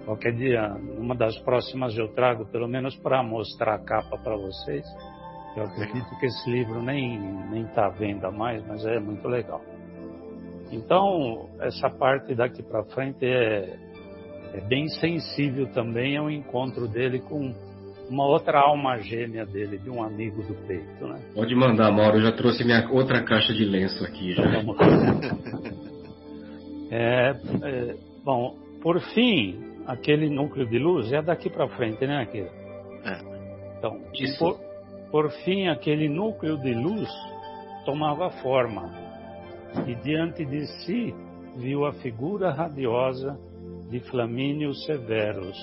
Qualquer dia, uma das próximas eu trago, pelo menos para mostrar a capa para vocês. Eu acredito que esse livro nem nem está à venda mais, mas é muito legal. Então, essa parte daqui para frente é, é bem sensível também ao encontro dele com uma outra alma gêmea dele, de um amigo do peito, né? Pode mandar, Mauro. Eu já trouxe minha outra caixa de lenço aqui já. É, é, bom, por fim, aquele núcleo de luz é daqui para frente, né, Akira? É. Então, por, por fim, aquele núcleo de luz tomava forma e diante de si viu a figura radiosa de Flamínio Severus,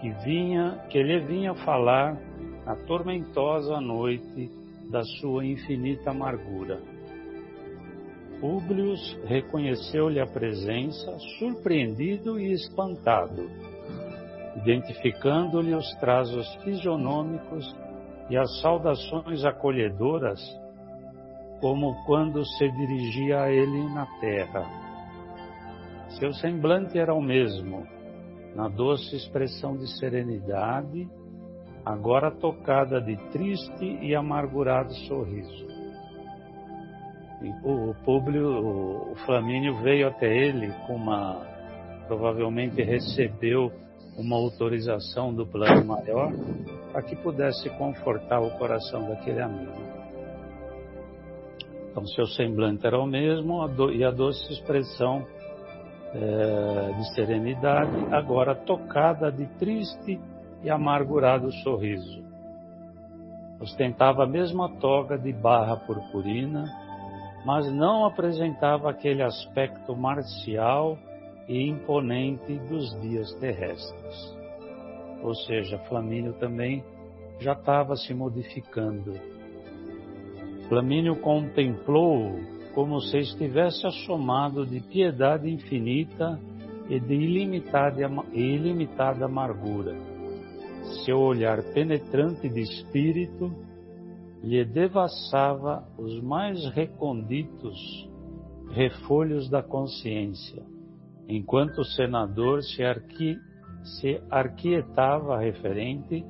que vinha, que lhe vinha falar na tormentosa noite da sua infinita amargura. Públio reconheceu-lhe a presença, surpreendido e espantado, identificando-lhe os traços fisionômicos e as saudações acolhedoras, como quando se dirigia a ele na terra. Seu semblante era o mesmo, na doce expressão de serenidade, agora tocada de triste e amargurado sorriso. O, Públio, o Flamínio veio até ele com uma, provavelmente recebeu uma autorização do plano maior para que pudesse confortar o coração daquele amigo. Então, seu semblante era o mesmo e a doce expressão é, de serenidade, agora tocada de triste e amargurado sorriso. Ostentava a mesma toga de barra purpurina mas não apresentava aquele aspecto marcial e imponente dos dias terrestres. Ou seja, Flamínio também já estava se modificando. Flamínio contemplou como se estivesse assomado de piedade infinita e de ilimitada, ilimitada amargura. Seu olhar penetrante de espírito lhe devassava os mais recônditos refolhos da consciência, enquanto o senador se, arqui, se arquietava referente,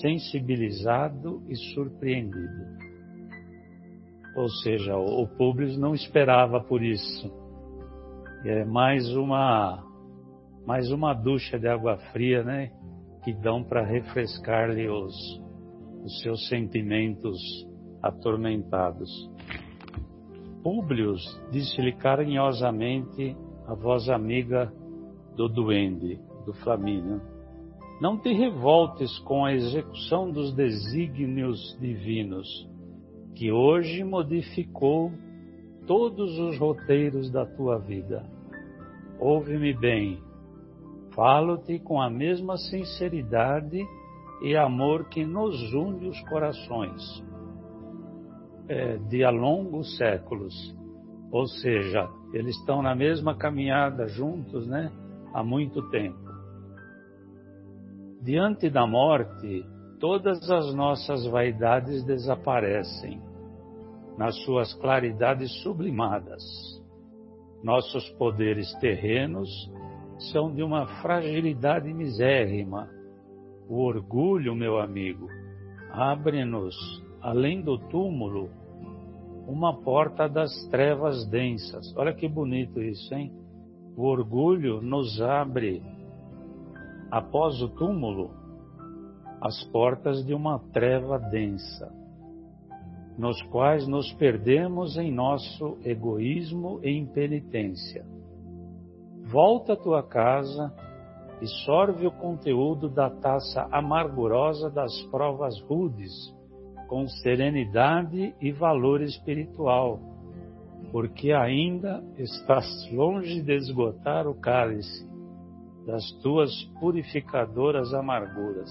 sensibilizado e surpreendido. Ou seja, o Públio não esperava por isso. É mais uma mais uma ducha de água fria, né, que dão para refrescar-lhe os os seus sentimentos atormentados. Públio disse-lhe carinhosamente a voz amiga do duende, do Flamínio, não te revoltes com a execução dos desígnios divinos, que hoje modificou todos os roteiros da tua vida. Ouve-me bem, falo-te com a mesma sinceridade e amor que nos une os corações é, de há longos séculos. Ou seja, eles estão na mesma caminhada juntos, né? Há muito tempo. Diante da morte, todas as nossas vaidades desaparecem nas suas claridades sublimadas. Nossos poderes terrenos são de uma fragilidade misérrima o orgulho, meu amigo, abre-nos, além do túmulo, uma porta das trevas densas. Olha que bonito isso, hein? O orgulho nos abre, após o túmulo, as portas de uma treva densa, nos quais nos perdemos em nosso egoísmo e impenitência. Volta à tua casa e sorve o conteúdo da taça amargurosa das provas rudes, com serenidade e valor espiritual, porque ainda estás longe de esgotar o cálice das tuas purificadoras amarguras.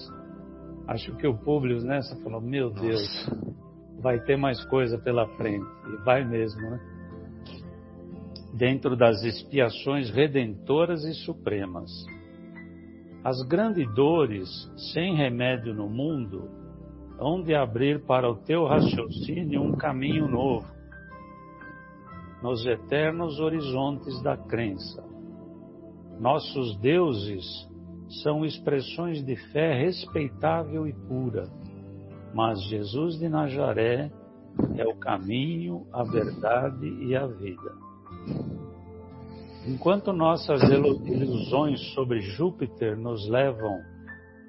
Acho que o público nessa falou: Meu Deus, vai ter mais coisa pela frente. E vai mesmo, né? Dentro das expiações redentoras e supremas. As grandes dores, sem remédio no mundo, hão de abrir para o teu raciocínio um caminho novo, nos eternos horizontes da crença. Nossos deuses são expressões de fé respeitável e pura, mas Jesus de Nazaré é o caminho, a verdade e a vida. Enquanto nossas ilusões sobre Júpiter nos levam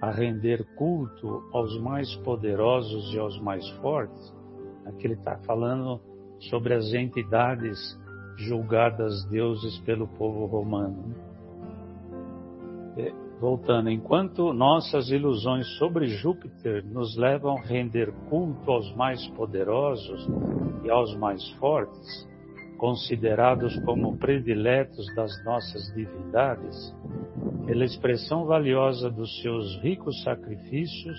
a render culto aos mais poderosos e aos mais fortes, aqui ele está falando sobre as entidades julgadas deuses pelo povo romano. Voltando, enquanto nossas ilusões sobre Júpiter nos levam a render culto aos mais poderosos e aos mais fortes, considerados como prediletos das nossas divindades, pela expressão valiosa dos seus ricos sacrifícios,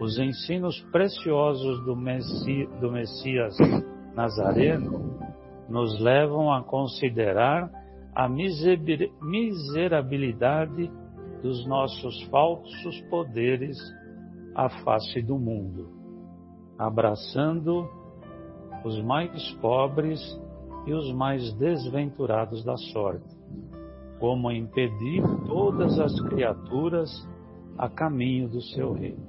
os ensinos preciosos do, Messi, do Messias Nazareno nos levam a considerar a miserabilidade dos nossos falsos poderes à face do mundo, abraçando os mais pobres e os mais desventurados da sorte, como impedir todas as criaturas a caminho do seu reino,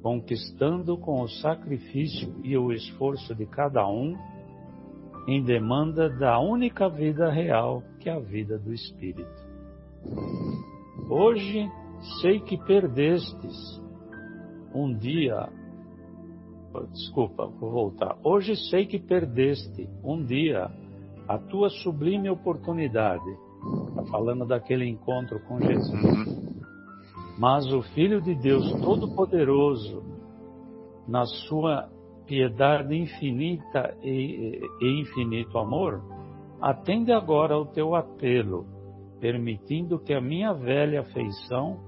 conquistando com o sacrifício e o esforço de cada um, em demanda da única vida real, que é a vida do Espírito. Hoje sei que perdestes um dia Desculpa, vou voltar. Hoje sei que perdeste um dia a tua sublime oportunidade. Está falando daquele encontro com Jesus. Uhum. Mas o Filho de Deus Todo-Poderoso, na sua piedade infinita e, e infinito amor, atende agora ao teu apelo, permitindo que a minha velha afeição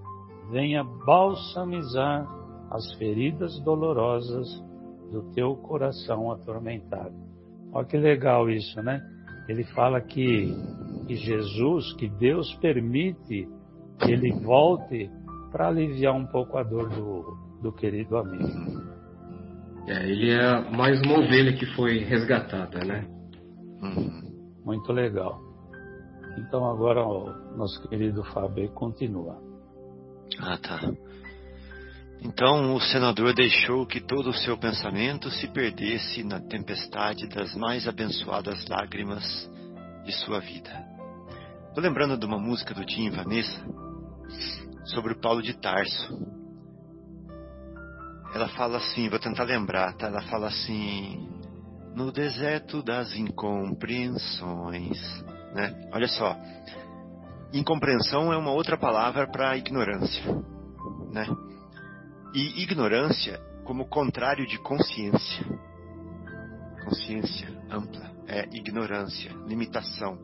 venha balsamizar as feridas dolorosas do teu coração atormentado. Olha que legal isso, né? Ele fala que, que Jesus, que Deus permite que ele volte para aliviar um pouco a dor do, do querido amigo. É, ele é mais uma ovelha que foi resgatada, né? Muito legal. Então agora o nosso querido Fábio continua. Ah, tá. Então o senador deixou que todo o seu pensamento se perdesse na tempestade das mais abençoadas lágrimas de sua vida. Estou lembrando de uma música do Tim Vanessa sobre o Paulo de Tarso. Ela fala assim, vou tentar lembrar, tá? Ela fala assim: No deserto das incompreensões, né? Olha só, incompreensão é uma outra palavra para ignorância, né? E ignorância como contrário de consciência. Consciência ampla é ignorância, limitação,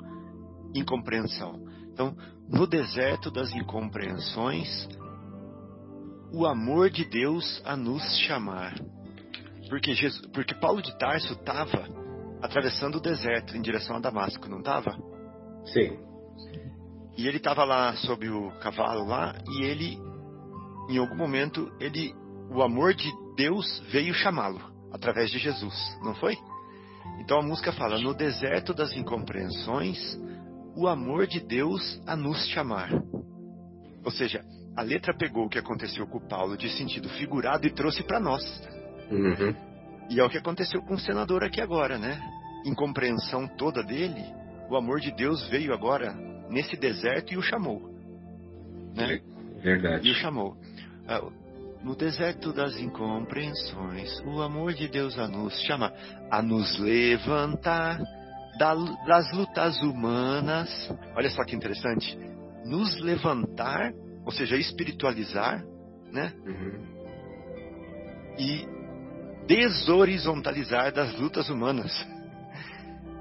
incompreensão. Então, no deserto das incompreensões, o amor de Deus a nos chamar. Porque, Jesus, porque Paulo de Tarso estava atravessando o deserto em direção a Damasco, não estava? Sim. E ele estava lá sob o cavalo lá e ele em algum momento ele o amor de Deus veio chamá-lo através de Jesus, não foi? Então a música fala: no deserto das incompreensões, o amor de Deus a nos chamar. Ou seja, a letra pegou o que aconteceu com Paulo de sentido figurado e trouxe para nós. Uhum. E é o que aconteceu com o senador aqui agora, né? Incompreensão toda dele, o amor de Deus veio agora nesse deserto e o chamou. Né? Verdade. E o chamou. Ah, no deserto das incompreensões, o amor de Deus a nos chama a nos levantar das lutas humanas. Olha só que interessante. Nos levantar, ou seja, espiritualizar, né? Uhum. E deshorizontalizar das lutas humanas.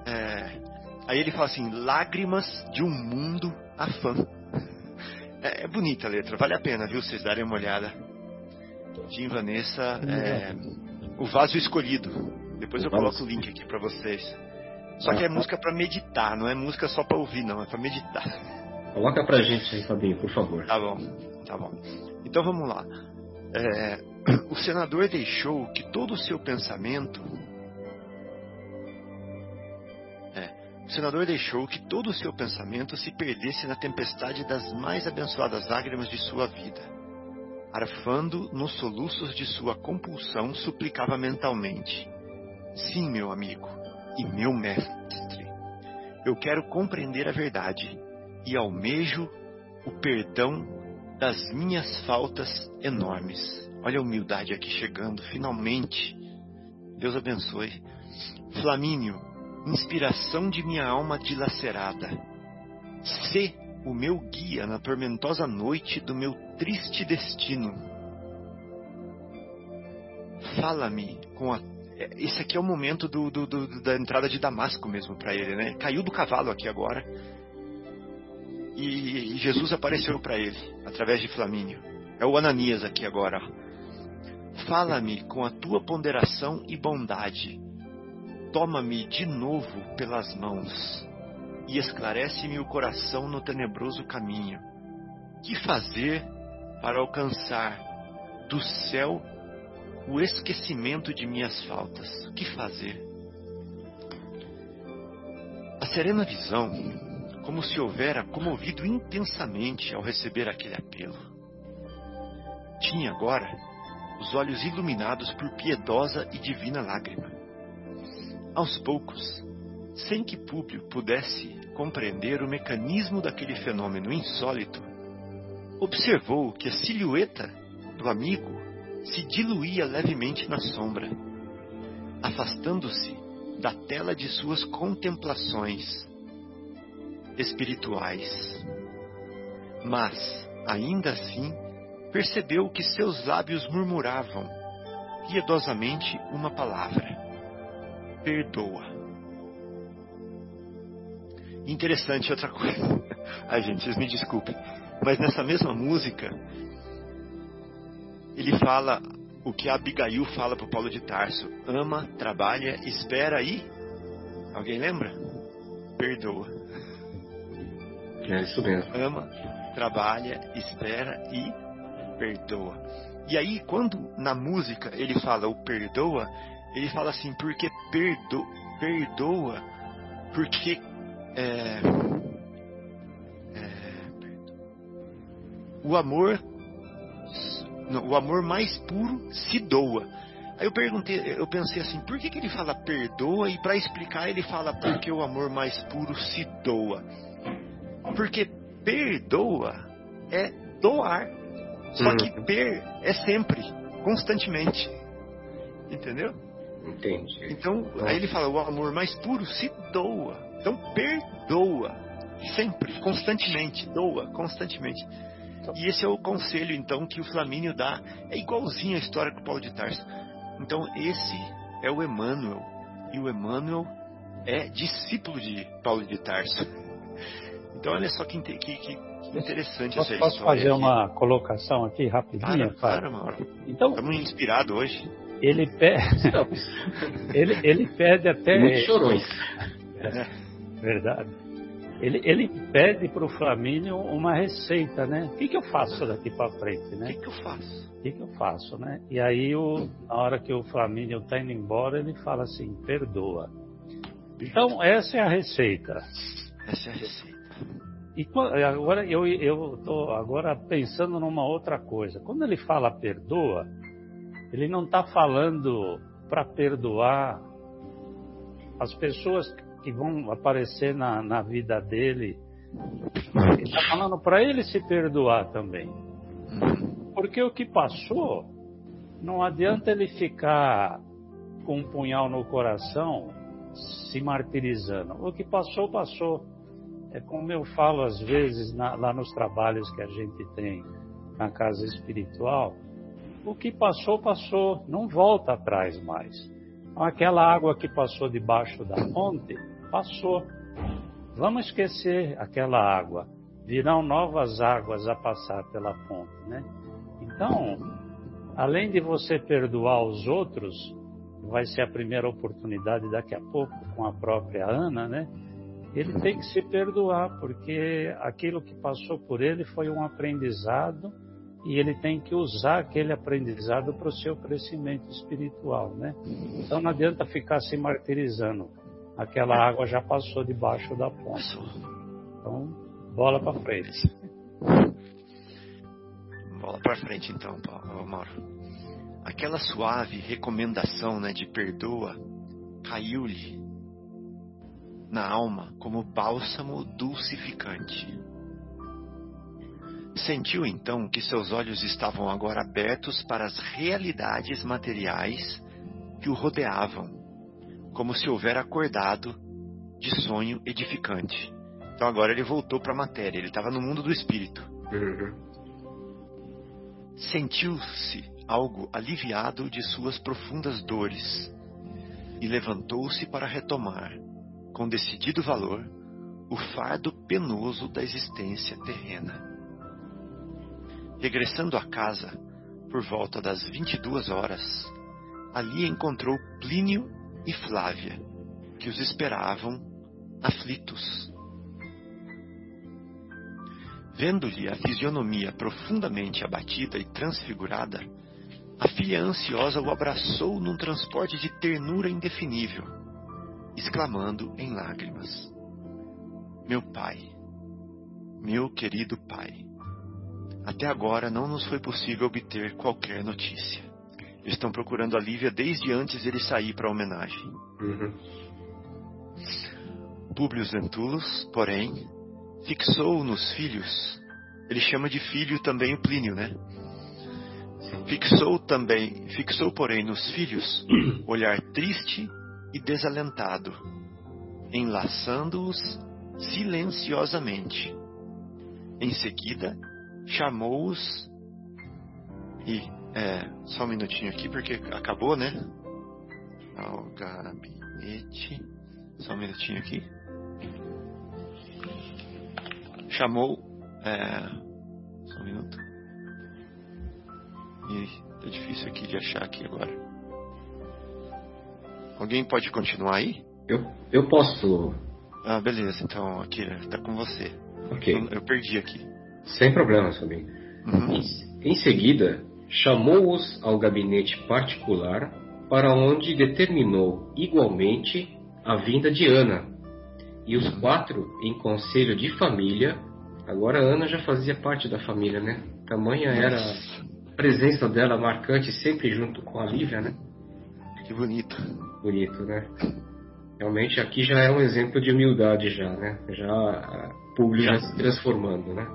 É, aí ele fala assim: lágrimas de um mundo afã. É, é, bonita a letra, vale a pena, viu, vocês darem uma olhada. Tim Vanessa, é, O Vaso Escolhido. Depois eu coloco o link aqui para vocês. Só que é música para meditar, não é música só para ouvir, não, é para meditar. Coloca pra gente aí, Fabinho, por favor. Tá bom, tá bom. Então vamos lá. É, o senador deixou que todo o seu pensamento O senador deixou que todo o seu pensamento se perdesse na tempestade das mais abençoadas lágrimas de sua vida. Arfando nos soluços de sua compulsão, suplicava mentalmente: Sim, meu amigo e meu mestre, eu quero compreender a verdade e almejo o perdão das minhas faltas enormes. Olha a humildade aqui chegando, finalmente. Deus abençoe. Flamínio, inspiração de minha alma dilacerada. Sê o meu guia na tormentosa noite do meu triste destino. Fala-me com a. Esse aqui é o momento do, do, do, da entrada de Damasco mesmo para ele, né? Caiu do cavalo aqui agora. E, Jesus apareceu para ele através de Flamínio. É o Ananias aqui agora. Fala-me com a tua ponderação e bondade toma-me de novo pelas mãos e esclarece-me o coração no tenebroso caminho. Que fazer para alcançar do céu o esquecimento de minhas faltas? Que fazer? A serena visão, como se houvera comovido intensamente ao receber aquele apelo. Tinha agora os olhos iluminados por piedosa e divina lágrima aos poucos, sem que Públio pudesse compreender o mecanismo daquele fenômeno insólito, observou que a silhueta do amigo se diluía levemente na sombra, afastando-se da tela de suas contemplações espirituais. Mas, ainda assim, percebeu que seus lábios murmuravam piedosamente uma palavra perdoa. Interessante outra coisa. Ai, gente, vocês me desculpem. Mas nessa mesma música, ele fala o que Abigail fala para Paulo de Tarso: ama, trabalha, espera e. Alguém lembra? Perdoa. É isso mesmo. Ama, trabalha, espera e perdoa. E aí, quando na música ele fala o perdoa, ele fala assim, porque perdo, perdoa, porque é, é, o amor o amor mais puro se doa. Aí eu perguntei, eu pensei assim, por que, que ele fala perdoa e para explicar ele fala porque o amor mais puro se doa? Porque perdoa é doar. Só que uhum. per é sempre, constantemente. Entendeu? Entendi. Então, aí ele fala, o amor mais puro se doa. Então perdoa. Sempre, constantemente, doa, constantemente. E esse é o conselho, então, que o Flamínio dá. É igualzinho a história com o Paulo de Tarso. Então, esse é o Emmanuel. E o Emmanuel é discípulo de Paulo de Tarso. Então, olha só que, que, que interessante posso, essa posso história. Posso fazer aqui. uma colocação aqui rapidinha? Claro, claro Então, Estamos inspirados hoje. Ele pede, ele, ele pede até... Muitos chorões. É, verdade. Ele, ele pede para o Flamínio uma receita, né? O que, que eu faço daqui para frente, né? O que, que eu faço? O que, que eu faço, né? E aí, o, na hora que o Flamínio está indo embora, ele fala assim: perdoa. Então, essa é a receita. Essa é a receita. E agora eu estou agora pensando numa outra coisa. Quando ele fala perdoa, ele não está falando para perdoar as pessoas que vão aparecer na, na vida dele. Ele está falando para ele se perdoar também. Porque o que passou, não adianta ele ficar com um punhal no coração se martirizando. O que passou, passou. É como eu falo às vezes na, lá nos trabalhos que a gente tem na casa espiritual. O que passou, passou. Não volta atrás mais. Aquela água que passou debaixo da fonte, passou. Vamos esquecer aquela água. Virão novas águas a passar pela fonte, né? Então, além de você perdoar os outros, vai ser a primeira oportunidade daqui a pouco com a própria Ana, né? Ele tem que se perdoar, porque aquilo que passou por ele foi um aprendizado e ele tem que usar aquele aprendizado para o seu crescimento espiritual, né? Então não adianta ficar se martirizando aquela água já passou debaixo da ponte. Então, bola para frente. Bola para frente então, Mauro. Aquela suave recomendação né, de perdoa caiu-lhe na alma como bálsamo dulcificante. Sentiu então que seus olhos estavam agora abertos para as realidades materiais que o rodeavam como se houver acordado de sonho edificante. Então agora ele voltou para a matéria, ele estava no mundo do espírito. Uhum. Sentiu-se algo aliviado de suas profundas dores e levantou-se para retomar, com decidido valor, o fardo penoso da existência terrena. Regressando à casa, por volta das 22 horas, ali encontrou Plínio e Flávia, que os esperavam aflitos. Vendo-lhe a fisionomia profundamente abatida e transfigurada, a filha ansiosa o abraçou num transporte de ternura indefinível, exclamando em lágrimas: Meu pai, meu querido pai, até agora não nos foi possível obter qualquer notícia. Estão procurando a Lívia desde antes de ele sair para a homenagem. Uhum. Públio Lentulus, porém, fixou nos filhos. Ele chama de filho também o Plínio, né? Fixou também, fixou porém nos filhos olhar triste e desalentado, enlaçando-os silenciosamente. Em seguida, chamou-os e é, só um minutinho aqui, porque acabou, né? Ao gabinete. Só um minutinho aqui. Chamou. É, só um minuto. E tá difícil aqui de achar aqui agora. Alguém pode continuar aí? Eu, eu posso. Ah, beleza. Então, aqui, tá com você. Ok. Eu, eu perdi aqui. Sem problema, Sabine. Uhum. Em, em seguida, chamou-os ao gabinete particular, para onde determinou igualmente a vinda de Ana. E os quatro, em conselho de família, agora Ana já fazia parte da família, né? Tamanha era a presença dela marcante sempre junto com a Lívia, né? Que bonito. Bonito, né? Realmente aqui já é um exemplo de humildade já, né? Já a Publio já se transformando, né?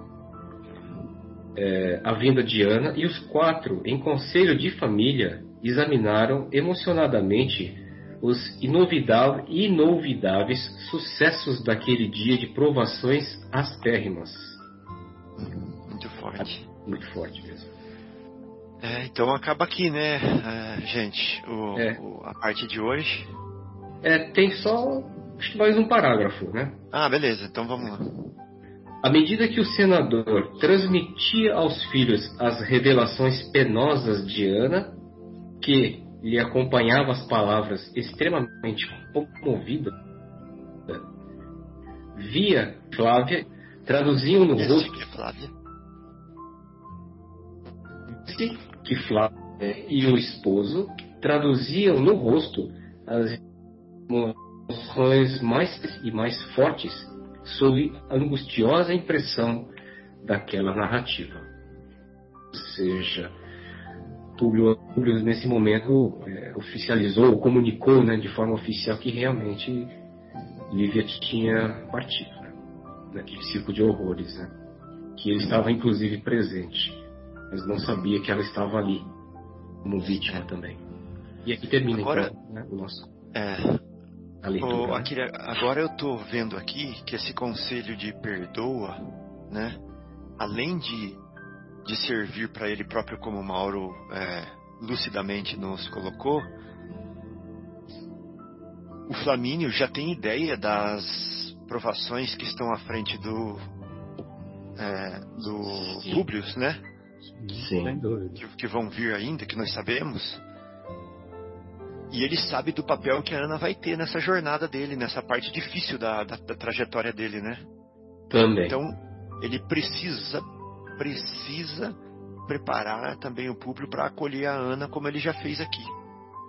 É, a vinda de Ana e os quatro, em conselho de família, examinaram emocionadamente os inovidáveis sucessos daquele dia de provações aspérrimas. Muito forte. Muito forte mesmo. É, então acaba aqui, né, é, gente, o, é. o, a parte de hoje. É, tem só acho que mais um parágrafo, né? Ah, beleza, então vamos lá. À medida que o senador transmitia aos filhos as revelações penosas de Ana, que lhe acompanhava as palavras extremamente comovida, via Flávia traduziam no rosto que Flávia. Que Flávia e o esposo traduziam no rosto as emoções mais e mais fortes sob a angustiosa impressão daquela narrativa. Ou seja, Públio, nesse momento é, oficializou, comunicou né, de forma oficial que realmente Lívia tinha partido né, naquele circo de horrores, né, que ele estava inclusive presente, mas não sabia que ela estava ali como vítima também. E aqui termina agora, então né, o nosso. É, a leitura, aqui, agora eu estou vendo aqui que esse conselho de perdoa, né, além de de servir para ele próprio, como o Mauro é, lucidamente nos colocou, o Flamínio já tem ideia das provações que estão à frente do é, do Sim. Publius, né? Sim. Que, que, vão vir ainda, que nós sabemos. E ele sabe do papel que a Ana vai ter nessa jornada dele, nessa parte difícil da, da, da trajetória dele, né? Também. Então, ele precisa precisa preparar também o público para acolher a Ana como ele já fez aqui.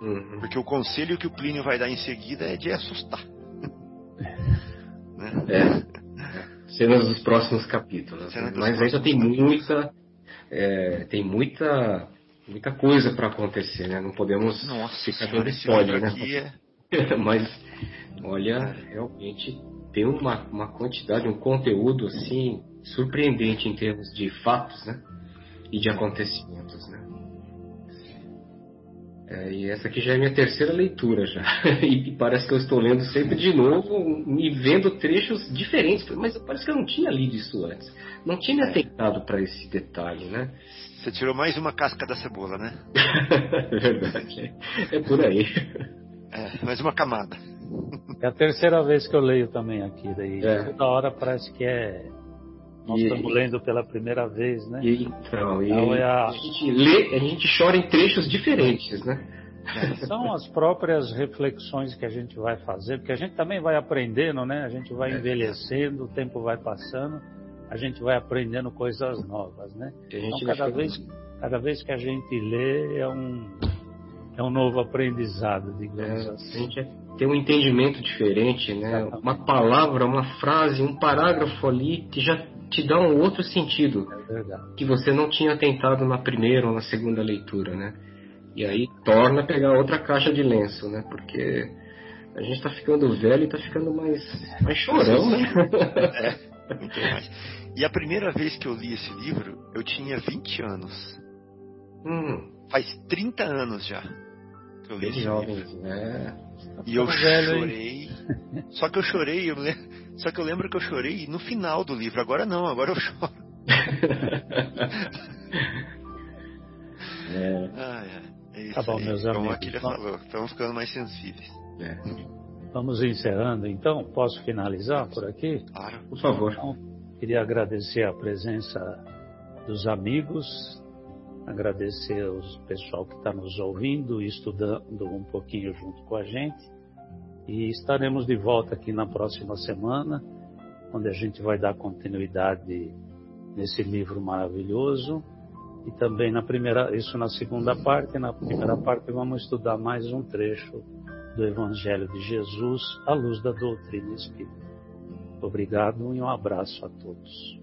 Uhum. Porque o conselho que o Plínio vai dar em seguida é de assustar. né? É. Cenas dos próximos capítulos. Né? Mas ainda tem muita. É, tem muita. Muita coisa para acontecer, né? Não podemos Nossa, ficar dando spoiler, né? É... Mas, olha, realmente tem uma, uma quantidade, um conteúdo assim surpreendente em termos de fatos, né? E de acontecimentos, né? É, e essa aqui já é minha terceira leitura já. e parece que eu estou lendo sempre de novo e vendo trechos diferentes. Mas parece que eu não tinha lido isso antes. Não tinha me atentado para esse detalhe, né? Você tirou mais uma casca da cebola, né? é verdade. É por aí. É, mais uma camada. É a terceira vez que eu leio também aqui. Daí é. toda hora parece que é nós e, estamos lendo pela primeira vez, né? E, então, então é a... a... gente lê, a gente chora em trechos diferentes, né? É, são as próprias reflexões que a gente vai fazer, porque a gente também vai aprendendo, né? A gente vai é. envelhecendo, o tempo vai passando, a gente vai aprendendo coisas novas, né? Então, cada vez, cada vez que a gente lê é um, é um novo aprendizado, digamos é, assim. A gente tem um entendimento diferente, né? Uma palavra, uma frase, um parágrafo ali que já te dá um outro sentido é que você não tinha tentado na primeira ou na segunda leitura, né? E aí torna pegar outra caixa de lenço, né? Porque a gente está ficando velho e está ficando mais, mais chorão, né? É, muito mais. E a primeira vez que eu li esse livro, eu tinha 20 anos. Hum. Faz 30 anos já que eu li esse jovens, livro. Né? E eu chorei. Só que eu chorei, eu lembro, só que eu lembro que eu chorei no final do livro. Agora não, agora eu choro. é. Ah, é. é isso tá bom, aí. meus Como amigos. a Akira falou, estamos ficando mais sensíveis. É. Vamos encerrando então. Posso finalizar por aqui? Claro. Por favor. Então, queria agradecer a presença dos amigos, agradecer ao pessoal que está nos ouvindo e estudando um pouquinho junto com a gente. E estaremos de volta aqui na próxima semana, onde a gente vai dar continuidade nesse livro maravilhoso. E também na primeira, isso na segunda parte, na primeira parte vamos estudar mais um trecho do Evangelho de Jesus à luz da doutrina espírita. Obrigado e um abraço a todos.